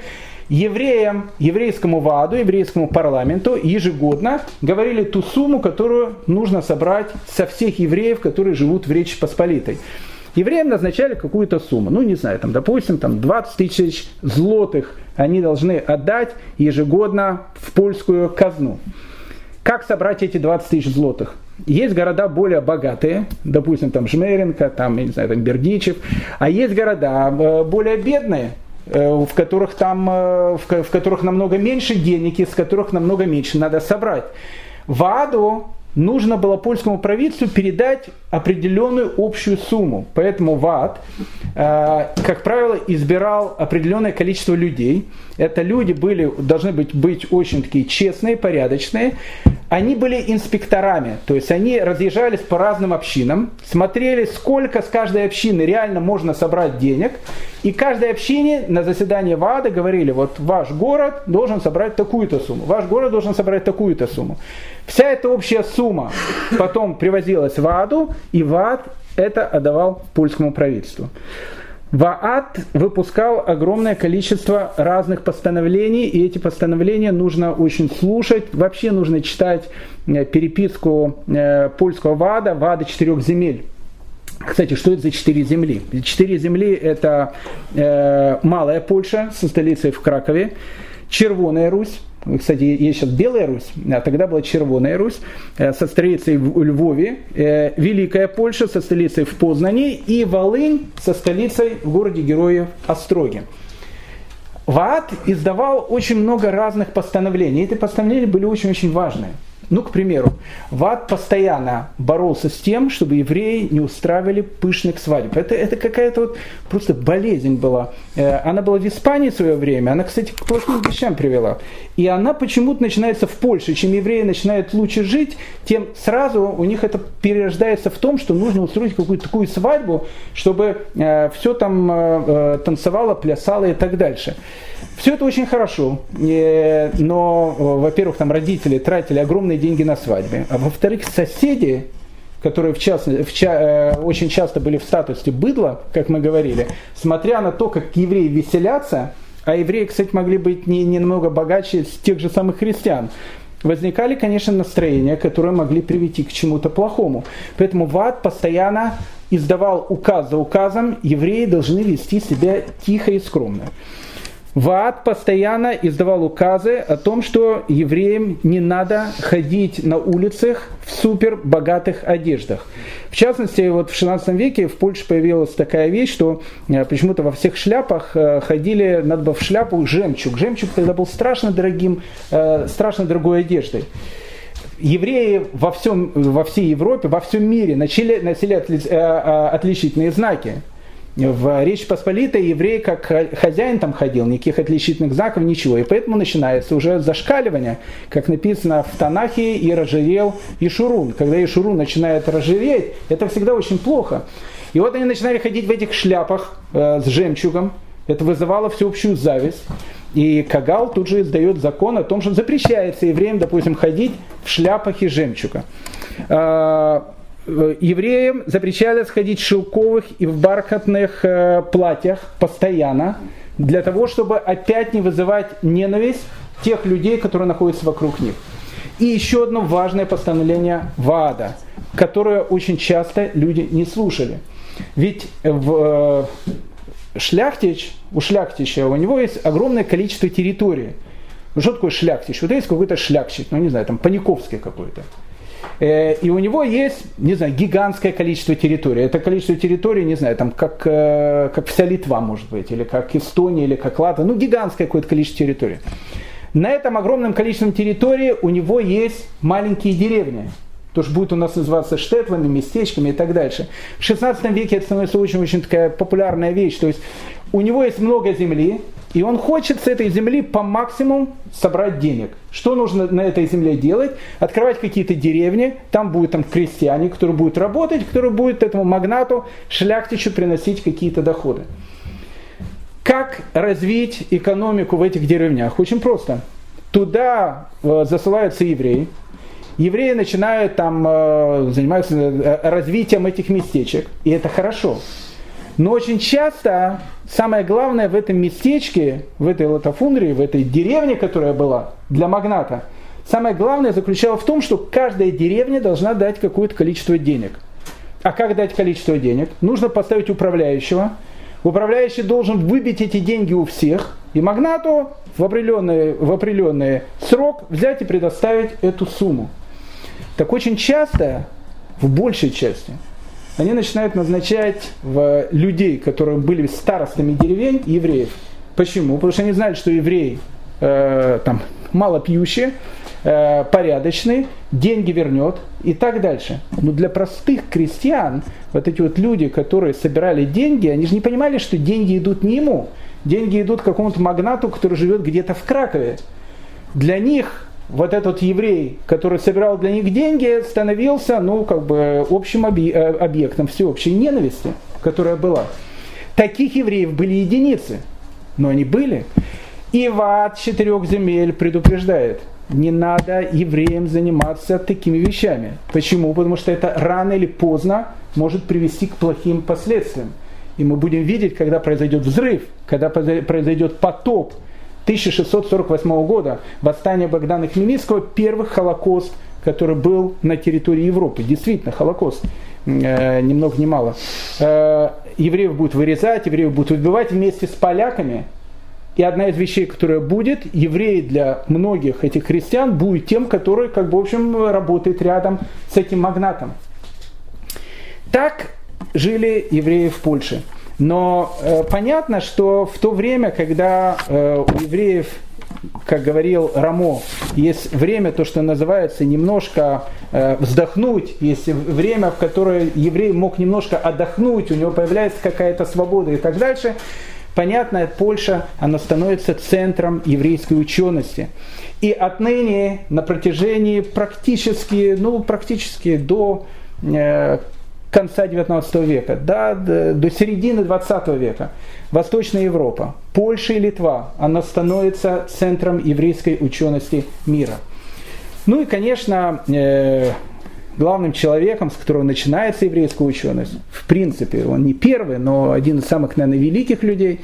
евреям, еврейскому ВАДу, еврейскому парламенту ежегодно говорили ту сумму, которую нужно собрать со всех евреев, которые живут в Речи Посполитой. Евреям назначали какую-то сумму, ну не знаю, там, допустим, там 20 тысяч злотых они должны отдать ежегодно в польскую казну. Как собрать эти 20 тысяч злотых? Есть города более богатые, допустим, там Жмеренко, там, я не знаю, там Бердичев, а есть города э, более бедные, в которых, там, э, в которых намного меньше денег, из которых намного меньше надо собрать. В Аду нужно было польскому правительству передать определенную общую сумму. Поэтому ВАД, э, как правило, избирал определенное количество людей. Это люди были, должны быть, быть очень такие честные, порядочные. Они были инспекторами, то есть они разъезжались по разным общинам, смотрели, сколько с каждой общины реально можно собрать денег, и каждой общине на заседании ВАДа говорили, вот ваш город должен собрать такую-то сумму, ваш город должен собрать такую-то сумму. Вся эта общая сумма потом привозилась в АДу, и ВАД это отдавал польскому правительству. Ваат выпускал огромное количество разных постановлений, и эти постановления нужно очень слушать. Вообще нужно читать э, переписку э, польского ВАДа, ВАДа четырех земель. Кстати, что это за четыре земли? Четыре земли – это э, Малая Польша со столицей в Кракове, Червоная Русь, кстати, есть сейчас Белая Русь, а тогда была Червоная Русь, э, со столицей в Львове, э, Великая Польша со столицей в Познане и Волынь со столицей в городе Героев Остроге. Ваат издавал очень много разных постановлений. Эти постановления были очень-очень важные. Ну, к примеру, Ват постоянно боролся с тем, чтобы евреи не устраивали пышных свадеб. Это, это какая-то вот просто болезнь была. Э, она была в Испании в свое время, она, кстати, к плохим вещам привела. И она почему-то начинается в Польше. Чем евреи начинают лучше жить, тем сразу у них это перерождается в том, что нужно устроить какую-то такую свадьбу, чтобы э, все там э, танцевало, плясало и так дальше. Все это очень хорошо, но, во-первых, там родители тратили огромные деньги на свадьбы, а во-вторых, соседи, которые в частности, в ча, э, очень часто были в статусе быдла, как мы говорили, смотря на то, как евреи веселятся, а евреи, кстати, могли быть не, не намного богаче тех же самых христиан, возникали, конечно, настроения, которые могли привести к чему-то плохому. Поэтому ВАД постоянно издавал указ за указом, евреи должны вести себя тихо и скромно. Ваат постоянно издавал указы о том, что евреям не надо ходить на улицах в супер богатых одеждах. В частности, вот в 16 веке в Польше появилась такая вещь, что э, почему-то во всех шляпах э, ходили, надо было в шляпу жемчуг. Жемчуг тогда был страшно дорогим, э, страшно дорогой одеждой евреи во, всем, во всей Европе, во всем мире начали, носили отли, отличительные знаки. В Речь Посполитой еврей как хозяин там ходил, никаких отличительных знаков, ничего. И поэтому начинается уже зашкаливание, как написано в Танахе, и разжирел Ишурун. Когда Ишурун начинает разжиреть, это всегда очень плохо. И вот они начинали ходить в этих шляпах э, с жемчугом. Это вызывало всеобщую зависть. И Кагал тут же издает закон о том, что запрещается евреям, допустим, ходить в шляпах из жемчуга. Э, евреям запрещали ходить в шелковых и в бархатных э, платьях постоянно, для того, чтобы опять не вызывать ненависть тех людей, которые находятся вокруг них. И еще одно важное постановление ВАДА, которое очень часто люди не слушали. Ведь в э, шляхтич, у шляхтича, у него есть огромное количество территории. Ну, что такое шляхтич? Вот есть какой-то шляхтич, ну не знаю, там Паниковский какой-то. Э, и у него есть, не знаю, гигантское количество территорий. Это количество территорий, не знаю, там как, э, как вся Литва, может быть, или как Эстония, или как Латвия. Ну, гигантское какое-то количество территорий. На этом огромном количестве территории у него есть маленькие деревни. То, что будет у нас называться штетлами, местечками и так дальше. В 16 веке это становится очень-очень такая популярная вещь. То есть у него есть много земли, и он хочет с этой земли по максимуму собрать денег. Что нужно на этой земле делать? Открывать какие-то деревни, там будут там крестьяне, которые будут работать, которые будут этому магнату, шляхтичу приносить какие-то доходы. Как развить экономику в этих деревнях? Очень просто. Туда э, засылаются евреи. Евреи начинают там э, заниматься э, развитием этих местечек, и это хорошо. Но очень часто самое главное в этом местечке, в этой латофундрии, в этой деревне, которая была для магната, самое главное заключалось в том, что каждая деревня должна дать какое-то количество денег. А как дать количество денег? Нужно поставить управляющего. Управляющий должен выбить эти деньги у всех, и магнату в определенный, в определенный срок взять и предоставить эту сумму. Так очень часто, в большей части, они начинают назначать в людей, которые были старостами деревень, евреев. Почему? Потому что они знают, что евреи э, там, мало пьющие, э, порядочный, деньги вернет и так дальше. Но для простых крестьян, вот эти вот люди, которые собирали деньги, они же не понимали, что деньги идут не ему. Деньги идут какому-то магнату, который живет где-то в Кракове. Для них вот этот еврей, который собирал для них деньги, становился, ну, как бы общим э, объектом всеобщей ненависти, которая была. Таких евреев были единицы, но они были. И Ват четырех земель предупреждает, не надо евреям заниматься такими вещами. Почему? Потому что это рано или поздно может привести к плохим последствиям. И мы будем видеть, когда произойдет взрыв, когда произойдет потоп, 1648 года, восстание Богдана Хмельницкого, первый Холокост, который был на территории Европы. Действительно, Холокост, э, ни много ни мало. Э, евреев будут вырезать, евреев будут убивать вместе с поляками. И одна из вещей, которая будет, евреи для многих этих христиан будет тем, который, как бы, в общем, работает рядом с этим магнатом. Так жили евреи в Польше. Но э, понятно, что в то время, когда э, у евреев, как говорил Рамо, есть время, то, что называется, немножко э, вздохнуть, есть время, в которое еврей мог немножко отдохнуть, у него появляется какая-то свобода и так дальше, понятно, Польша, она становится центром еврейской учености. И отныне на протяжении практически, ну, практически до э, конца 19 века, да, до середины 20 века, Восточная Европа, Польша и Литва, она становится центром еврейской учености мира. Ну и, конечно, э, главным человеком, с которого начинается еврейская ученость, в принципе, он не первый, но один из самых, наверное, великих людей,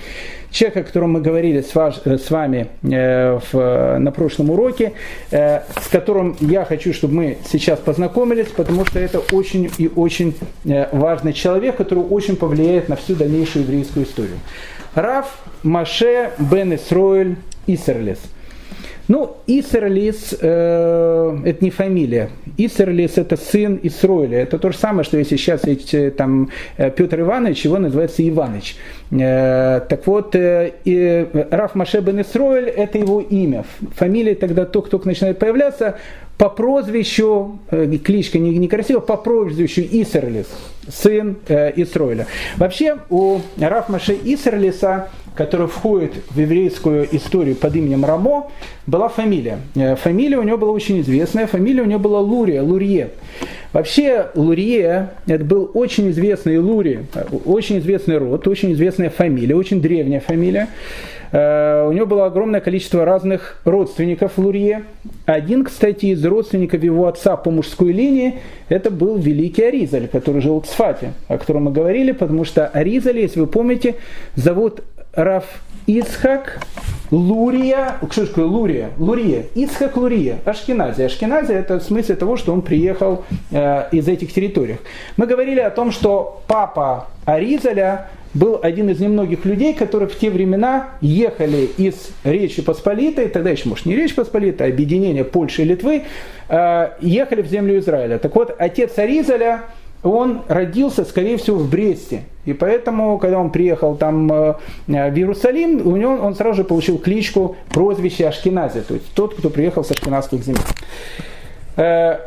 человек, о котором мы говорили с, ваш, с вами э, в, на прошлом уроке, э, с которым я хочу, чтобы мы сейчас познакомились, потому что это очень и очень э, важный человек, который очень повлияет на всю дальнейшую еврейскую историю. Раф Маше бен Исроэль Исерлес. Ну, Исерлис э, это не фамилия. Исерлис это сын Исроиля. Это то же самое, что если сейчас э, там э, Петр Иванович, его называется Иваныч. Э, так вот, э, и Раф Маше бен это его имя. Фамилия тогда только-только начинает появляться по прозвищу, э, кличка не, некрасиво, по прозвищу Исерлис, сын э, Исроиля. Вообще у Раф Маше Исерлиса который входит в еврейскую историю под именем Рамо, была фамилия. Э, фамилия у него была очень известная, фамилия у него была Лурия, Лурье. Вообще Лурье это был очень известный Лури, очень известный род, очень известная фамилия, очень древняя фамилия. Э, у него было огромное количество разных родственников Лурье. Один, кстати, из родственников его отца по мужской линии, это был великий Аризаль, который жил в Цфате, о котором мы говорили, потому что Аризаль, если вы помните, зовут Раф Ицхак Лурия, что такое Лурия? Лурия. Ицхак Лурия. Ашкенази. Ашкенази это в смысле того, что он приехал э, из этих территорий. Мы говорили о том, что папа Аризаля был один из немногих людей, которые в те времена ехали из Речи Посполитой, тогда еще, может, не Речь Посполитой, а объединение Польши и Литвы, э, ехали в землю Израиля. Так вот, отец Аризаля он родился, скорее всего, в Бресте. И поэтому, когда он приехал там э, в Иерусалим, у него он сразу же получил кличку, прозвище Ашкенази, то есть тот, кто приехал с ашкеназских земель. Э,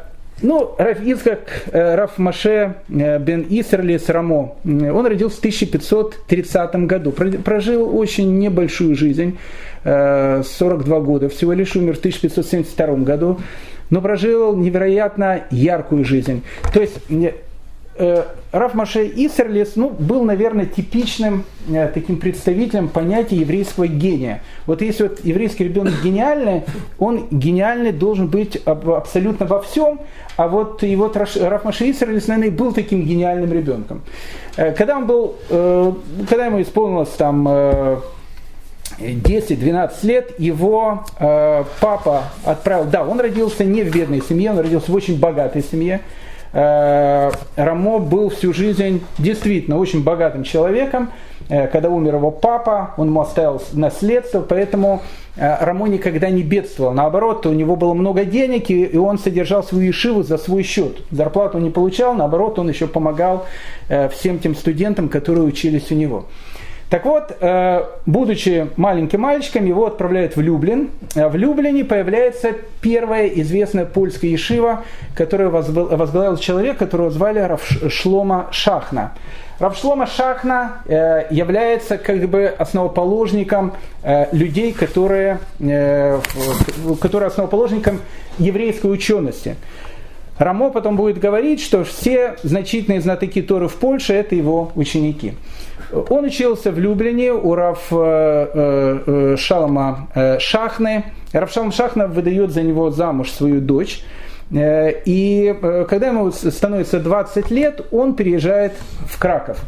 ну, Раф Ицхак, э, Раф Маше бен Исерлис Рамо, он родился в 1530 году, прожил очень небольшую жизнь, 42 года, всего лишь умер в 1572 году, но прожил невероятно яркую жизнь. То есть Э, Раф Маше Исерлис ну, был, наверное, типичным э, таким представителем понятия еврейского гения. Вот если вот еврейский ребенок гениальный, он гениальный должен быть абсолютно во всем, а вот и вот Раф Маше Исерлис, наверное, был таким гениальным ребенком. Э, когда он был, когда ему исполнилось там 10-12 лет его э, папа отправил, да, он родился не в бедной семье, он родился в очень богатой семье, Э, Рамо был всю жизнь действительно очень богатым человеком. Э, когда умер его папа, он ему оставил наследство, поэтому э, Рамо никогда не бедствовал. Наоборот, у него было много денег, и он содержал свою ешиву за свой счет. Зарплату не получал, наоборот, он еще помогал всем тем студентам, которые учились у него. Так вот, э, будучи маленьким мальчиком, его отправляют в Люблин. Э, в Люблине появляется первая известная польская ешива, которую возглавил человек, которого звали Равшлома Шахна. Равшлома Шахна э, является как бы основоположником людей, которые, которые основоположником еврейской учености. Рамо потом будет говорить, что все значительные знатоки Торы в Польше – это его ученики. Он учился в Люблине у Рав э, э, э, Шалома Шахны. Рав Шалом Шахна выдает за него замуж свою дочь. И когда ему становится 20 лет, он переезжает в Краков.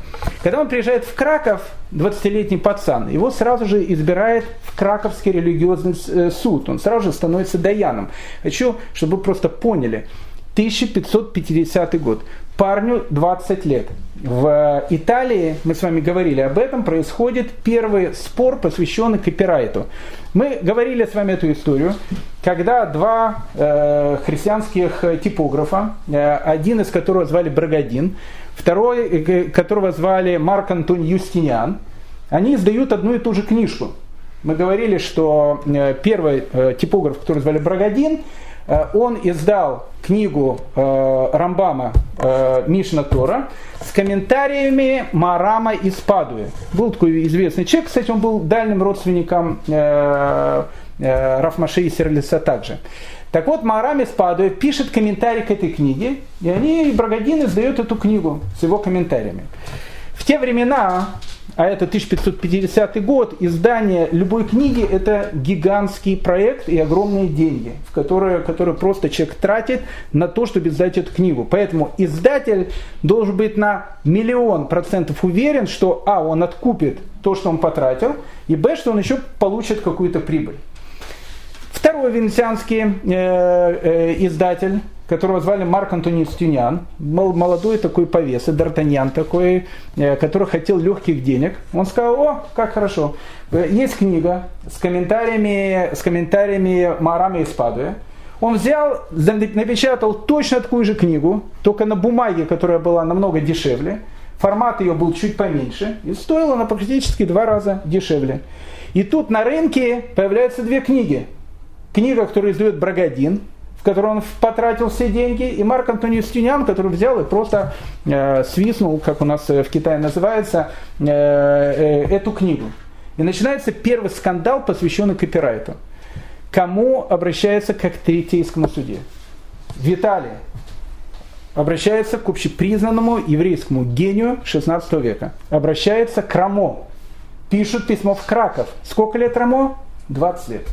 Когда он приезжает в Краков, 20-летний пацан, его сразу же избирает в Краковский религиозный суд. Он сразу же становится даяном. Хочу, чтобы вы просто поняли. 1550 год. Парню 20 лет. В Италии, мы с вами говорили об этом, происходит первый спор, посвященный копирайту. Мы говорили с вами эту историю, когда два э, христианских типографа, э, один из которого звали Брагадин, второй, э, которого звали Марк Антон Юстиниан, они издают одну и ту же книжку. Мы говорили, что э, первый э, типограф, который звали Брагадин, он издал книгу э, Рамбама э, Мишна Тора с комментариями Марама из Падуи. Был такой известный человек, кстати, он был дальним родственником Рафмаши и Серлиса также. Так вот, Марам из Падуи пишет комментарий к этой книге, и они, Брагадин издает эту книгу с его комментариями. В те времена а это 1550 год, издание любой книги – это гигантский проект и огромные деньги, в которые, которые просто человек тратит на то, чтобы издать эту книгу. Поэтому издатель должен быть на миллион процентов уверен, что а, он откупит то, что он потратил, и б, что он еще получит какую-то прибыль. Второй венецианский э, э, издатель, которого звали Марк Антоний Стюнян, молодой такой повес, Д'Артаньян такой, э, который хотел легких денег. Он сказал, о, как хорошо, э, есть книга с комментариями, с комментариями Марама из Падуя. Он взял, напечатал точно такую же книгу, только на бумаге, которая была намного дешевле. Формат ее был чуть поменьше, и стоила она практически два раза дешевле. И тут на рынке появляются две книги. Книга, которую издает Брагадин, в которой он потратил все деньги, и Марк Антоний Стюнян, который взял и просто э, свистнул, как у нас в Китае называется, э, э, эту книгу. И начинается первый скандал, посвященный копирайту. Кому обращается как к третейскому суде? Виталий обращается к общепризнанному еврейскому гению 16 века. Обращается к Рамо. Пишут письмо в Краков. Сколько лет Рамо? 20 лет.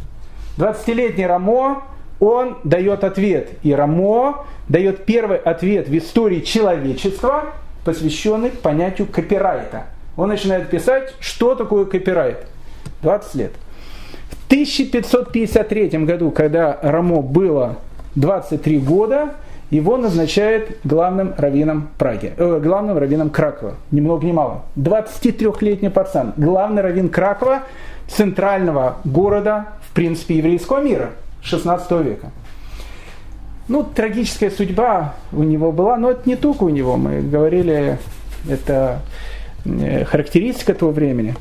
20-летний Рамо он дает ответ. И Рамо дает первый ответ в истории человечества, посвященный понятию копирайта. Он начинает писать, что такое копирайт. 20 лет. В 1553 году, когда Рамо было 23 года, его назначает главным раввином Праги, э, главным раввином Кракова. Ни много ни мало. 23-летний пацан. Главный раввин Кракова, центрального города, в принципе, еврейского мира. 16 века. Ну, трагическая судьба у него была, но это не только у него. Мы говорили, это э, характеристика того времени.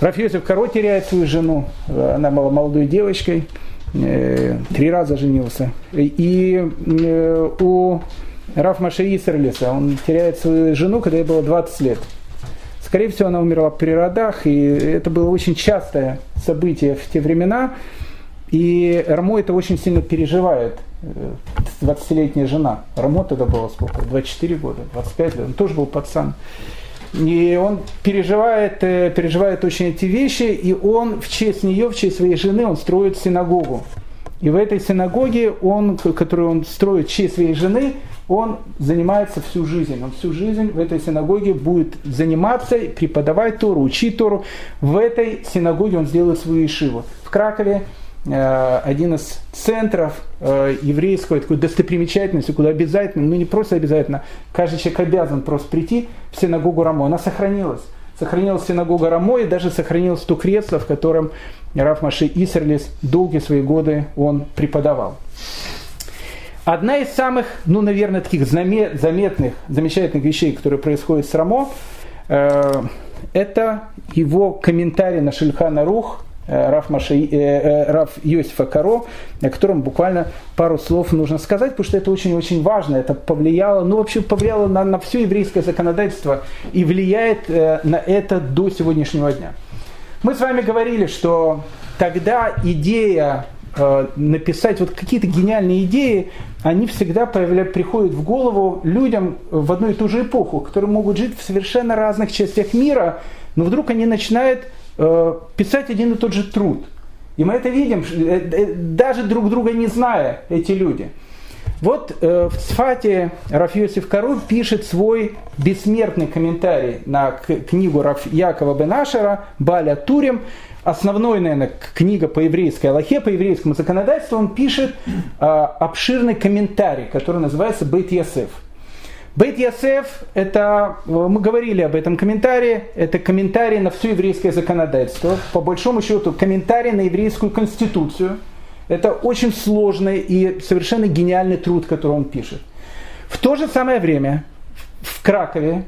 Рафиосиф Каро теряет свою жену. Она была молодой девочкой. Э, три раза женился. И э, у Раф Маше Исерлиса он теряет свою жену, когда ей было 20 лет. Скорее всего, она умерла при родах, и это было очень частое событие в те времена. И Рамо это очень сильно переживает. 20-летняя жена. Рамо тогда было сколько? 24 года, 25 лет. Он тоже был пацан. И он переживает, э, переживает очень эти вещи, и он в честь нее, в честь своей жены, он строит синагогу. И в этой синагоге, он, которую он строит в честь своей жены, он занимается всю жизнь. Он всю жизнь в этой синагоге будет заниматься, преподавать Тору, учить Тору. В этой синагоге он сделает свою ишиву. В Кракове Э, один из центров э, еврейской такой достопримечательности, куда обязательно, ну не просто обязательно, каждый человек обязан просто прийти в синагогу Рамо. Она сохранилась. Сохранилась синагога Рамо и даже сохранилось то кресло, в котором Раф Маши Исерлис долгие свои годы он преподавал. Одна из самых, ну, наверное, таких заметных, замечательных вещей, которые происходят с Рамо, э, это его комментарий на Шильхана Рух Э, Раф, Маши, э, э, Раф Йосифа Каро, о котором буквально пару слов нужно сказать, потому что это очень-очень важно. Это повлияло, ну вообще повлияло на, на все еврейское законодательство и влияет э, на это до сегодняшнего дня. Мы с вами говорили, что тогда идея э, написать вот какие-то гениальные идеи, они всегда появля, приходят в голову людям в одну и ту же эпоху, которые могут жить в совершенно разных частях мира, но вдруг они начинают Э, писать один и тот же труд. И мы это видим, э, э, даже друг друга не зная, эти люди. Вот в Цфате Рафиосиф Кару пишет свой бессмертный комментарий на книгу Раф Якова Бенашера «Баля Турим». Основной, наверное, книга по еврейской Аллахе, по еврейскому законодательству, он пишет обширный комментарий, который называется «Бейт Ясеф». Бейт Ясеф, это, мы говорили об этом комментарии, это комментарий на все еврейское законодательство, по большому счету комментарий на еврейскую конституцию. Это очень сложный и совершенно гениальный труд, который он пишет. В то же самое время в Кракове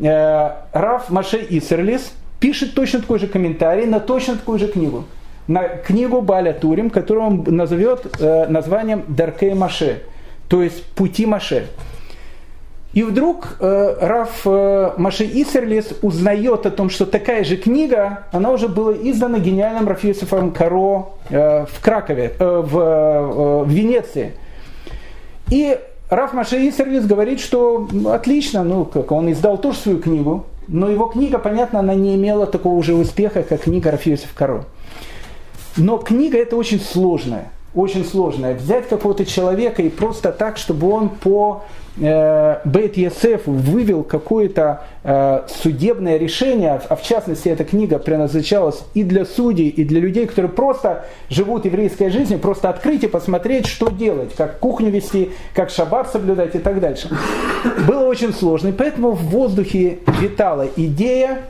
э, Раф Маше Исерлис пишет точно такой же комментарий на точно такую же книгу. На книгу Баля Турим, которую он назовет э, названием Даркей Маше, то есть Пути Маше. И вдруг э, Раф э, Маши Исерлис узнает о том, что такая же книга, она уже была издана гениальным Рафисофом Каро э, в Кракове, э, в, э, в Венеции. И Раф Маши Исерлис говорит, что отлично, ну, как он издал тоже свою книгу, но его книга, понятно, она не имела такого же успеха, как книга Рафиосиф Каро. Но книга это очень сложная. Очень сложная. Взять какого-то человека и просто так, чтобы он по э, Бейт вывел какое-то э, судебное решение, а в частности эта книга предназначалась и для судей, и для людей, которые просто живут еврейской жизнью, просто открыть и посмотреть, что делать, как кухню вести, как шаббат соблюдать и так дальше. Было очень сложно, и поэтому в воздухе витала идея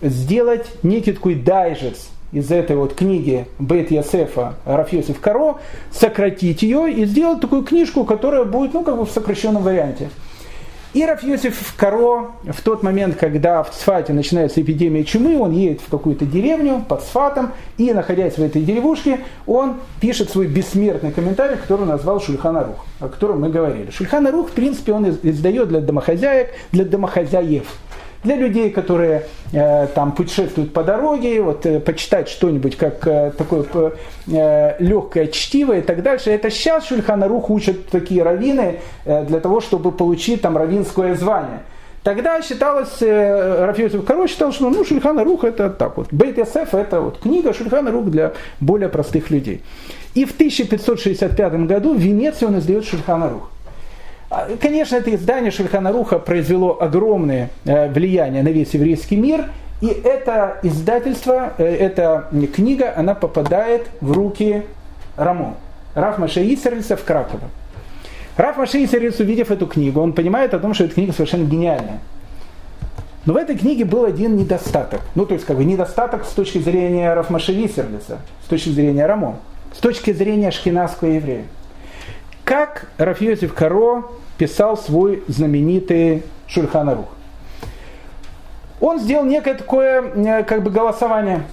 сделать некий такой дайджест из этой вот книги Бет Ясефа Рафьосиф Каро, сократить ее и сделать такую книжку, которая будет, ну, как бы в сокращенном варианте. И Рафьосиф Каро в тот момент, когда в Цфате начинается эпидемия чумы, он едет в какую-то деревню под Цфатом, и, находясь в этой деревушке, он пишет свой бессмертный комментарий, который назвал Шульханарух, о котором мы говорили. Шульханарух, в принципе, он издает для домохозяек, для домохозяев. Для людей, которые э, там путешествуют по дороге, вот э, почитать что-нибудь как э, такое легкое чтиво и так дальше. Это сейчас Шульханарух учат такие раввины для того, чтобы получить там раввинское звание. Тогда считалось, Рафиосиф Король считал, что ну, Шульхана Рух это так вот. Бейт Ясеф это вот книга Шульхана Рух для более простых людей. И в 1565 году в Венеции он издает Шульхана Рух. А, конечно, это издание Шульханаруха произвело огромное э, влияние на весь еврейский мир, и это издательство, э, эта книга, она попадает в руки Рамо, Раф Маше Исерлица в Краково. Раф Маше Исерлиц, увидев эту книгу, он понимает о том, что эта книга совершенно гениальная. Но в этой книге был один недостаток. Ну, то есть, как бы недостаток с точки зрения Рафмаши Висерлица, с точки зрения Рамо, с точки зрения шкинавского еврея. Как Рафьозев Каро писал свой знаменитый Шульханарух. Он сделал некое такое э, как бы голосование.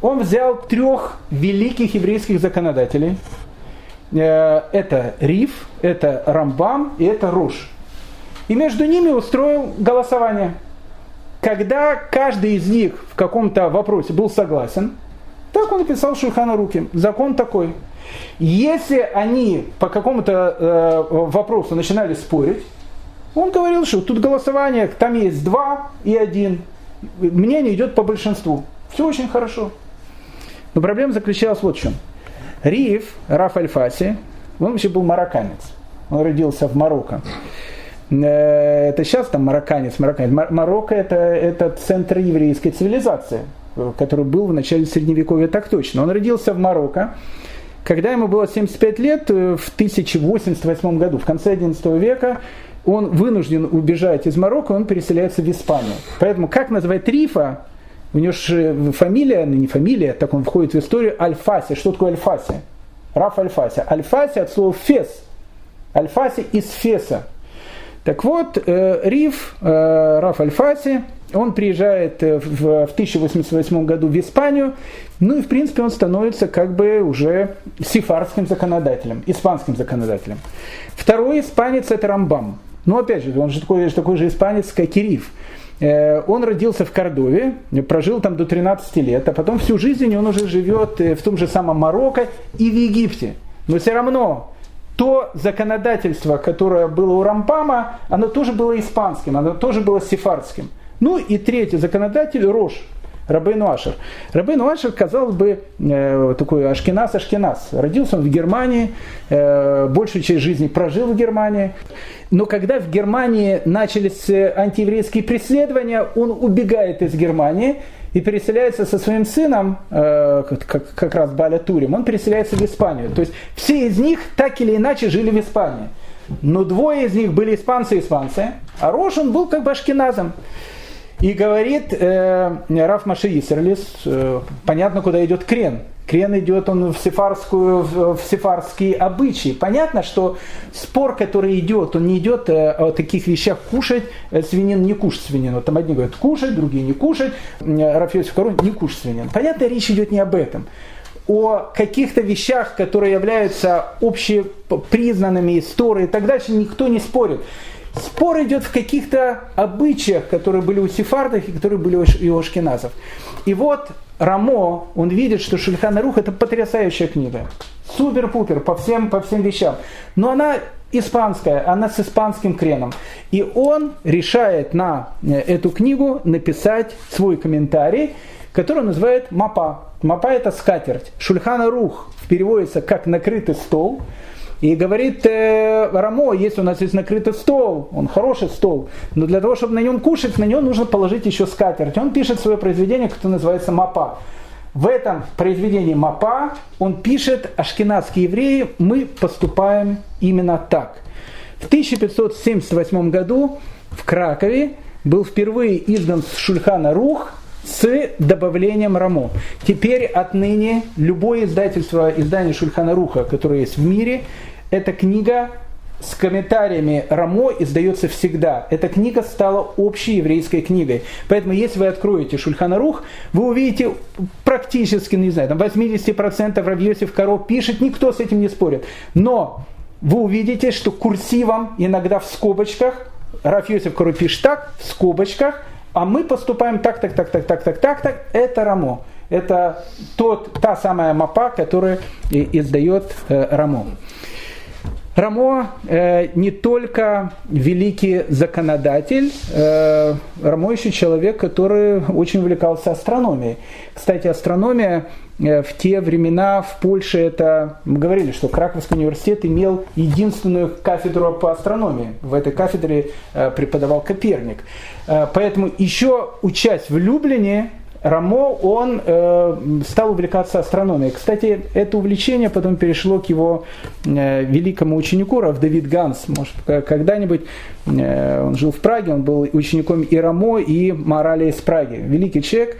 Он взял трех великих еврейских законодателей. Э, это Риф, это Рамбам и это Руш. И между ними устроил голосование. Когда каждый из них в каком-то вопросе был согласен, так он написал Шульхана Руки. Закон такой – если они по какому-то э, вопросу начинали спорить, он говорил, что тут голосование, там есть два и один. Мнение идет по большинству. Все очень хорошо. Но проблема заключалась вот в чем. Риев, Раф Альфаси, он вообще был марокканец. Он родился в Марокко. Э, это сейчас там марокканец, марокканец. Марокко это, это центр еврейской цивилизации, который был в начале Средневековья так точно. Он родился в Марокко. Когда ему было 75 лет, э, в 1088 году, в конце XI века, он вынужден убежать из Марокко, он переселяется в Испанию. Поэтому как называть Рифа? У него же фамилия, ну не фамилия, так он входит в историю, Альфаси. Что такое Альфаси? Раф Альфаси. Альфаси от слова фес. Альфаси из феса. Так вот, э, Риф, э, Раф Альфаси, он приезжает э, в, в 1088 году в Испанию, ну и в принципе он становится как бы уже сифарским законодателем, испанским законодателем. Второй испанец это Рамбам. Ну опять же, он же такой, такой же испанец, как и Риф. Э, он родился в Кордове, прожил там до 13 лет, а потом всю жизнь он уже живет э, в том же самом Марокко и в Египте. Но все равно то законодательство, которое было у Рампама, оно тоже было испанским, оно тоже было сефардским. Ну и третий законодатель Рош, Рабейну Ашер. Рабейну Ашер, казалось бы, э, такой ашкенас-ашкенас. Родился он в Германии, э, большую часть жизни прожил в Германии. Но когда в Германии начались э, антиеврейские преследования, он убегает из Германии и переселяется со своим сыном, как, как раз Баля Турим, он переселяется в Испанию. То есть все из них так или иначе жили в Испании. Но двое из них были испанцы-испанцы, а Рош он был как бы. И говорит э, Раф Маши Исерлис, э, понятно, куда идет крен. Крен идет он в, сефарскую, в, в сефарские обычаи. Понятно, что спор, который идет, он не идет э, о таких вещах кушать э, свинин, не кушать свинину. Там одни говорят кушать, другие не кушать. Э, Раф Йосиф Корон не кушать свинину. Понятно, речь идет не об этом о каких-то вещах, которые являются общепризнанными историей и так дальше, никто не спорит. Спор идет в каких-то обычаях, которые были у сефардов и которые были у ашкеназов. И вот Рамо, он видит, что Шульхан Рух это потрясающая книга. Супер-пупер по всем, по всем вещам. Но она испанская, она с испанским креном. И он решает на э, эту книгу написать свой комментарий, которую он называет мапа. Мапа это скатерть. Шульхана рух переводится как накрытый стол. И говорит э, Рамо, если у нас есть накрытый стол, он хороший стол, но для того, чтобы на нем кушать, на нем нужно положить еще скатерть. Он пишет свое произведение, которое называется «Мапа». В этом произведении Мапа он пишет, ашкенадские евреи, мы поступаем именно так. В 1578 году в Кракове был впервые издан Шульхана Рух с добавлением Рамо. Теперь отныне любое издательство, издание Шульхана Руха, которое есть в мире, эта книга с комментариями Рамо издается всегда. Эта книга стала общей еврейской книгой. Поэтому, если вы откроете Шульхана Рух, вы увидите практически, не знаю, там 80% Равьосиф Каро пишет, никто с этим не спорит. Но вы увидите, что курсивом, иногда в скобочках, Раф Йосиф Каро пишет так, в скобочках, а мы поступаем так, так, так, так, так, так, так, так, это Рамо. Это тот, та самая мапа, которую издает э, Рамо. Рамо э, не только великий законодатель, э, Рамо еще человек, который очень увлекался астрономией. Кстати, астрономия э, в те времена в Польше это, мы говорили, что Краковский университет имел единственную кафедру по астрономии. В этой кафедре э, преподавал Коперник. Э, поэтому еще учась в Люблине, Рамо, он э, стал увлекаться астрономией. Кстати, это увлечение потом перешло к его э, великому ученику, Рав Давид Ганс. Может, когда-нибудь э, он жил в Праге, он был учеником и Рамо, и Морали из Праги. Великий человек,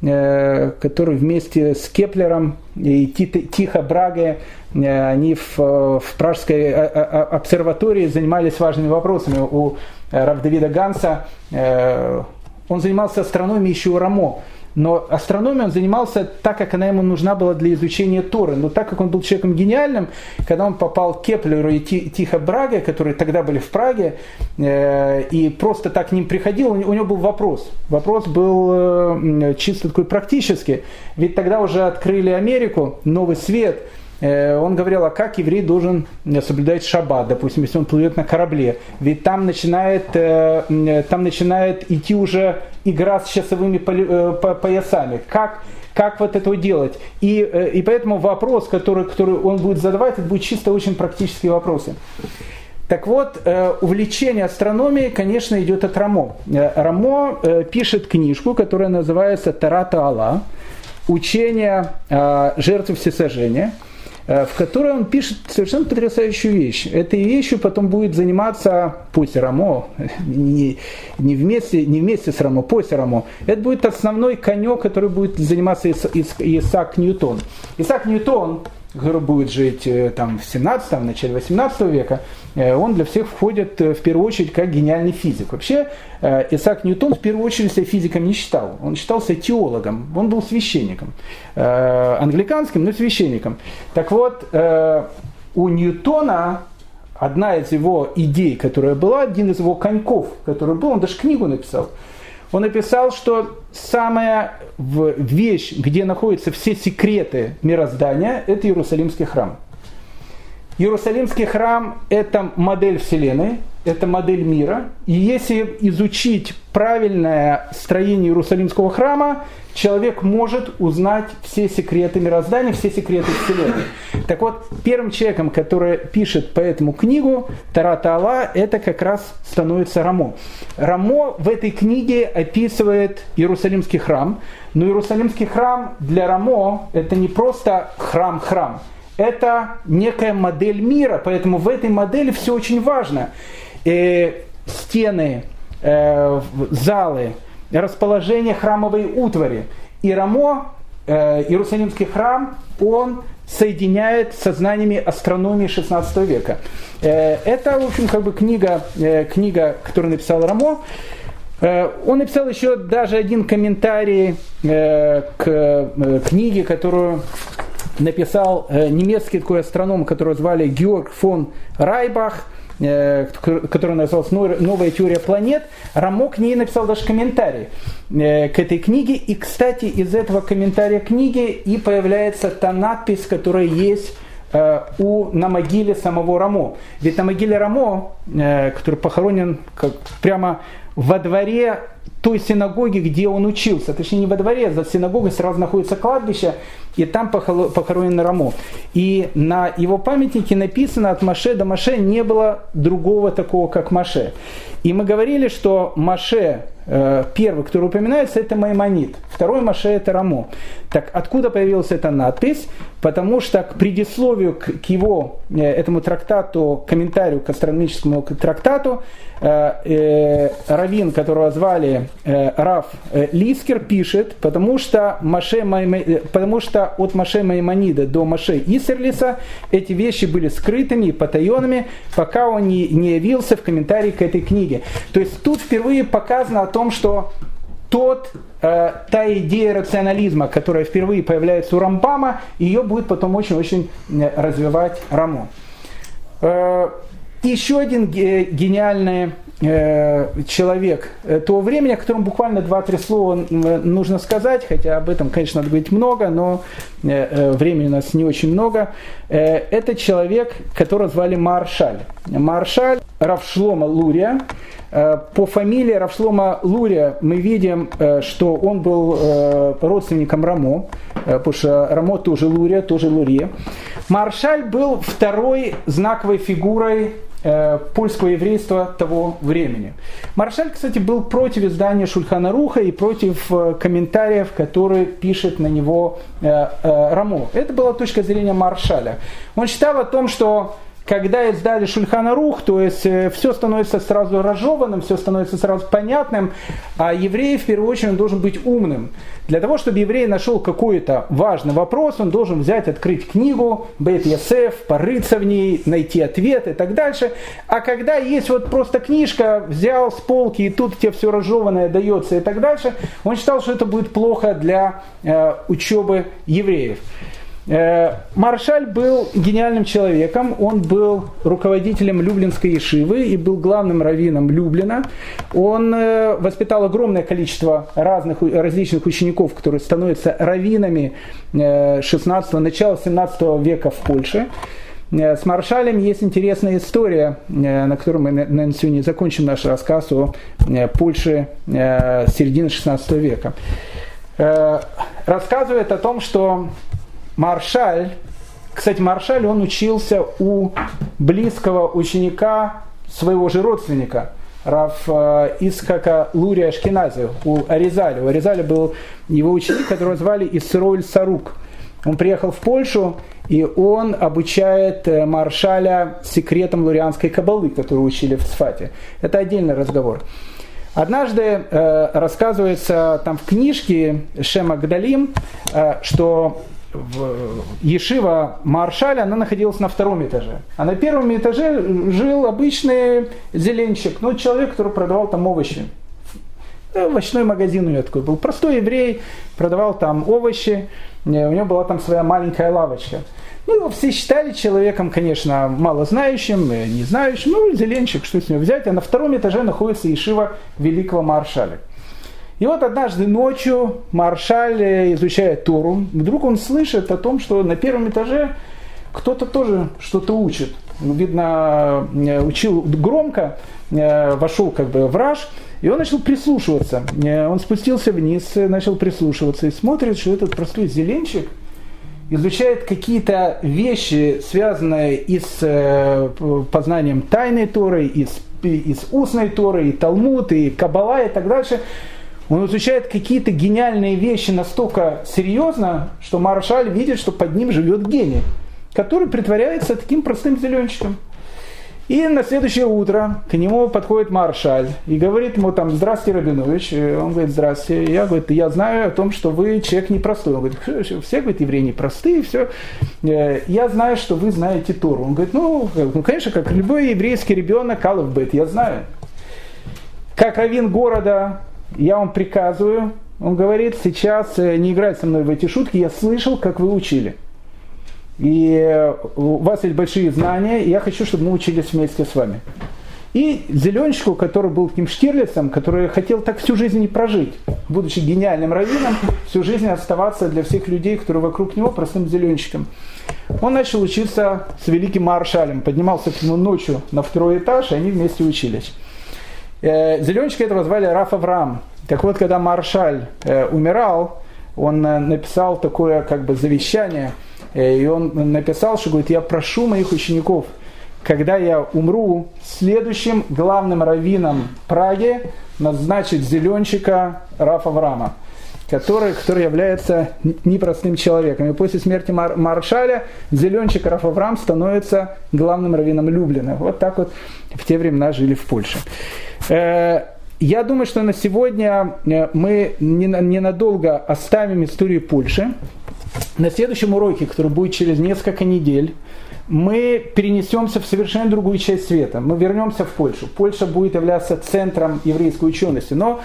э, который вместе с Кеплером и Тихо Браге э, они в, в Пражской э, э, обсерватории занимались важными вопросами. У Рав Давида Ганса э, он занимался астрономией еще у Рамо. Но астрономией он занимался так, как она ему нужна была для изучения Торы. Но так как он был человеком гениальным, когда он попал к Кеплеру и Тихо Браге, которые тогда были в Праге, э, и просто так к ним приходил, у него был вопрос. Вопрос был э, чисто такой практический. Ведь тогда уже открыли Америку, новый свет – он говорил, а как еврей должен э, соблюдать шаббат, допустим, если он плывет на корабле. Ведь там начинает, э, там начинает идти уже игра с часовыми поясами. Как, как вот это делать? И, и поэтому вопрос, который, который он будет задавать, это будет чисто очень практические вопросы. Так вот, увлечение астрономией, конечно, идет от Рамо. Рамо пишет книжку, которая называется «Тарата Алла», учение жертвы всесожжения – Э, в которой он пишет совершенно потрясающую вещь. Этой вещью потом будет заниматься пусть Рамо, не, не, вместе, не вместе с Рамо, после Рамо. Это будет основной конек, который будет заниматься Ис, Ис, Исаак Ньютон. Исаак Ньютон который будет жить э, там, в 17 в начале 18 века, э, он для всех входит э, в первую очередь как гениальный физик. Вообще Исаак Ньютон в первую очередь себя физиком не считал. Он считался теологом, он был священником. Англиканским, но священником. Так вот, у Ньютона одна из его идей, которая была, один из его коньков, который был, он даже книгу написал – он написал, что самая вещь, где находятся все секреты мироздания, это Иерусалимский храм. Иерусалимский храм – это модель Вселенной, это модель мира. И если изучить правильное строение Иерусалимского храма, человек может узнать все секреты мироздания, все секреты Вселенной. Так вот, первым человеком, который пишет по этому книгу, Тарата Алла, это как раз становится Рамо. Рамо в этой книге описывает Иерусалимский храм, но Иерусалимский храм для Рамо это не просто храм-храм, это некая модель мира, поэтому в этой модели все очень важно. Э, стены, э, залы, расположение храмовой утвари. И Рамо, э, Иерусалимский храм, он соединяет со знаниями астрономии 16 века. Э, это, в общем, как бы книга, э, книга которую написал Рамо. Э, он написал еще даже один комментарий э, к э, книге, которую написал немецкий такой астроном, которого звали Георг фон Райбах – Э, которая называлась «Новая теория планет», Рамо к ней написал даже комментарий э, к этой книге. И, кстати, из этого комментария книги и появляется та надпись, которая есть э, у, на могиле самого Рамо. Ведь на могиле Рамо который похоронен как прямо во дворе той синагоги, где он учился. Точнее, не во дворе, за синагогой сразу находится кладбище, и там похоронен Рамо. И на его памятнике написано от Маше до Маше не было другого такого, как Маше. И мы говорили, что Маше, э, первый, который упоминается, это Маймонит. Второй Маше это Рамо. Так откуда появилась эта надпись? Потому что к предисловию к его, э, этому трактату, комментарию к астрономическому трактату, э, Равин, которого звали Раф Лискер, пишет, потому что, Маше, потому что от Маше Маймонида до Маше Исерлиса эти вещи были скрытыми и потаенными, пока он не, не явился в комментарии к этой книге. То есть тут впервые показано о том, что тот, э, та идея рационализма, которая впервые появляется у Рамбама, ее будет потом очень-очень э, развивать Рамо. Э, еще один гениальный э, человек того времени, о котором буквально 2-3 слова нужно сказать, хотя об этом, конечно, надо говорить много, но времени у нас не очень много. Это человек, которого звали Маршаль. Маршаль Равшлома Лурия. По фамилии Равшлома Лурия мы видим, что он был родственником Рамо, потому что Рамо тоже Лурия, тоже Лурия. Маршаль был второй знаковой фигурой Э, польского еврейства того времени. Маршаль, кстати, был против издания Шульхана Руха и против э, комментариев, которые пишет на него э, Рамо. Это была точка зрения Маршаля. Он считал о том, что когда издали Шульхана Рух, то есть э, все становится сразу разжеванным, все становится сразу понятным, а еврей в первую очередь должен быть умным. Для того, чтобы еврей нашел какой-то важный вопрос, он должен взять, открыть книгу, Бет Ясеф, порыться в ней, найти ответ и так дальше. А когда есть вот просто книжка, взял с полки и тут тебе все разжеванное дается и так дальше, он считал, что это будет плохо для э, учебы евреев. Э, Маршаль был гениальным человеком, он был руководителем Люблинской Ешивы и был главным раввином Люблина. Он э, воспитал огромное количество разных, различных учеников, которые становятся раввинами 16 э, начала 17 века в Польше. С Маршалем есть интересная история, на которой мы, наверное, сегодня закончим наш рассказ о Польше середины 16 века. Рассказывает о том, что Маршаль, кстати, Маршаль, он учился у близкого ученика своего же родственника, Раф э, Исхака Лурия Ашкенази, у Аризаля. У Аризаля был его ученик, которого звали Исроль Сарук. Он приехал в Польшу, и он обучает э, Маршаля секретам лурианской кабалы, которую учили в Сфате. Это отдельный разговор. Однажды э, рассказывается там в книжке Шема Гдалим, э, что в Ешива Маршаля, она находилась на втором этаже. А на первом этаже жил обычный зеленщик, ну, человек, который продавал там овощи. Ну, овощной магазин у него такой был. Простой еврей, продавал там овощи, у него была там своя маленькая лавочка. Ну, все считали человеком, конечно, малознающим, не знающим, ну, зеленщик, что с него взять. А на втором этаже находится Ешива Великого Маршаля. И вот однажды ночью Маршаль э, изучает Тору, вдруг он слышит о том, что на первом этаже кто-то тоже что-то учит. Видно, э, учил громко, э, вошел как бы в раж, и он начал прислушиваться. Он спустился вниз, начал прислушиваться и смотрит, что этот простой зеленщик изучает какие-то вещи, связанные и с познанием тайной Торы, и с, и с устной Торы, и Талмуд, и Кабала, и так дальше – он изучает какие-то гениальные вещи настолько серьезно, что Маршаль видит, что под ним живет гений, который притворяется таким простым зеленщиком. И на следующее утро к нему подходит Маршаль и говорит ему там, здравствуйте, Рабинович. Он говорит, здравствуйте. Я, говорю, я знаю о том, что вы человек непростой. Он говорит, все, говорит, евреи непростые, все. «Э, я знаю, что вы знаете Тору. Он говорит, ну, ну конечно, как любой еврейский ребенок, Бет, я знаю. Как равин города, я вам приказываю, он говорит, сейчас э, не играть со мной в эти шутки, я слышал, как вы учили. И э, у вас есть большие знания, и я хочу, чтобы мы учились вместе с вами. И Зеленщику, который был таким Штирлицем, который хотел так всю жизнь не прожить, будучи гениальным раввином, всю жизнь оставаться для всех людей, которые вокруг него, простым зеленщиком. он начал учиться с великим маршалем. Поднимался к нему ночью на второй этаж, и они вместе учились. Э, Зеленчика этого звали Раф Авраам. Так вот, когда маршаль э, умирал, он э, написал такое как бы завещание, и он написал, что говорит, я прошу моих учеников, когда я умру, следующим главным раввином Праги назначить Зеленчика Рафа Авраама который, который является непростым человеком. И после смерти Мар- Маршаля Зеленчик Рафаврам становится главным раввином Люблина. Вот так вот в те времена жили в Польше. Э, я думаю, что на сегодня э, мы ненадолго оставим историю Польши. На следующем уроке, который будет через несколько недель, мы перенесемся в совершенно другую часть света. Мы вернемся в Польшу. Польша будет являться центром еврейской учености. Но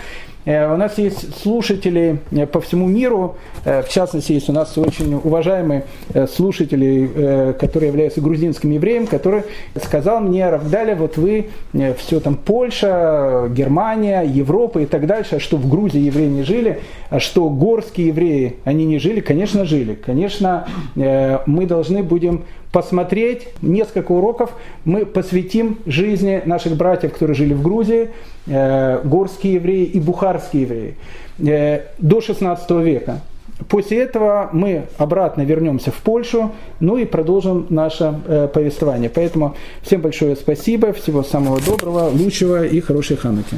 у нас есть слушатели э, по всему миру, э, в частности, есть у нас очень уважаемый слушатель, который является грузинским евреем, который сказал мне, Равдаля, вот вы все там Польша, Германия, Европа и так дальше, а что в Грузии евреи не жили, а что горские евреи, они не жили, конечно, жили. Конечно, мы должны будем посмотреть несколько уроков мы посвятим жизни наших братьев, которые жили в Грузии, э, горские евреи и бухарские евреи э, до 16 века. После этого мы обратно вернемся в Польшу, ну и продолжим наше э, повествование. Поэтому всем большое спасибо, всего самого доброго, лучшего и хорошей хануки.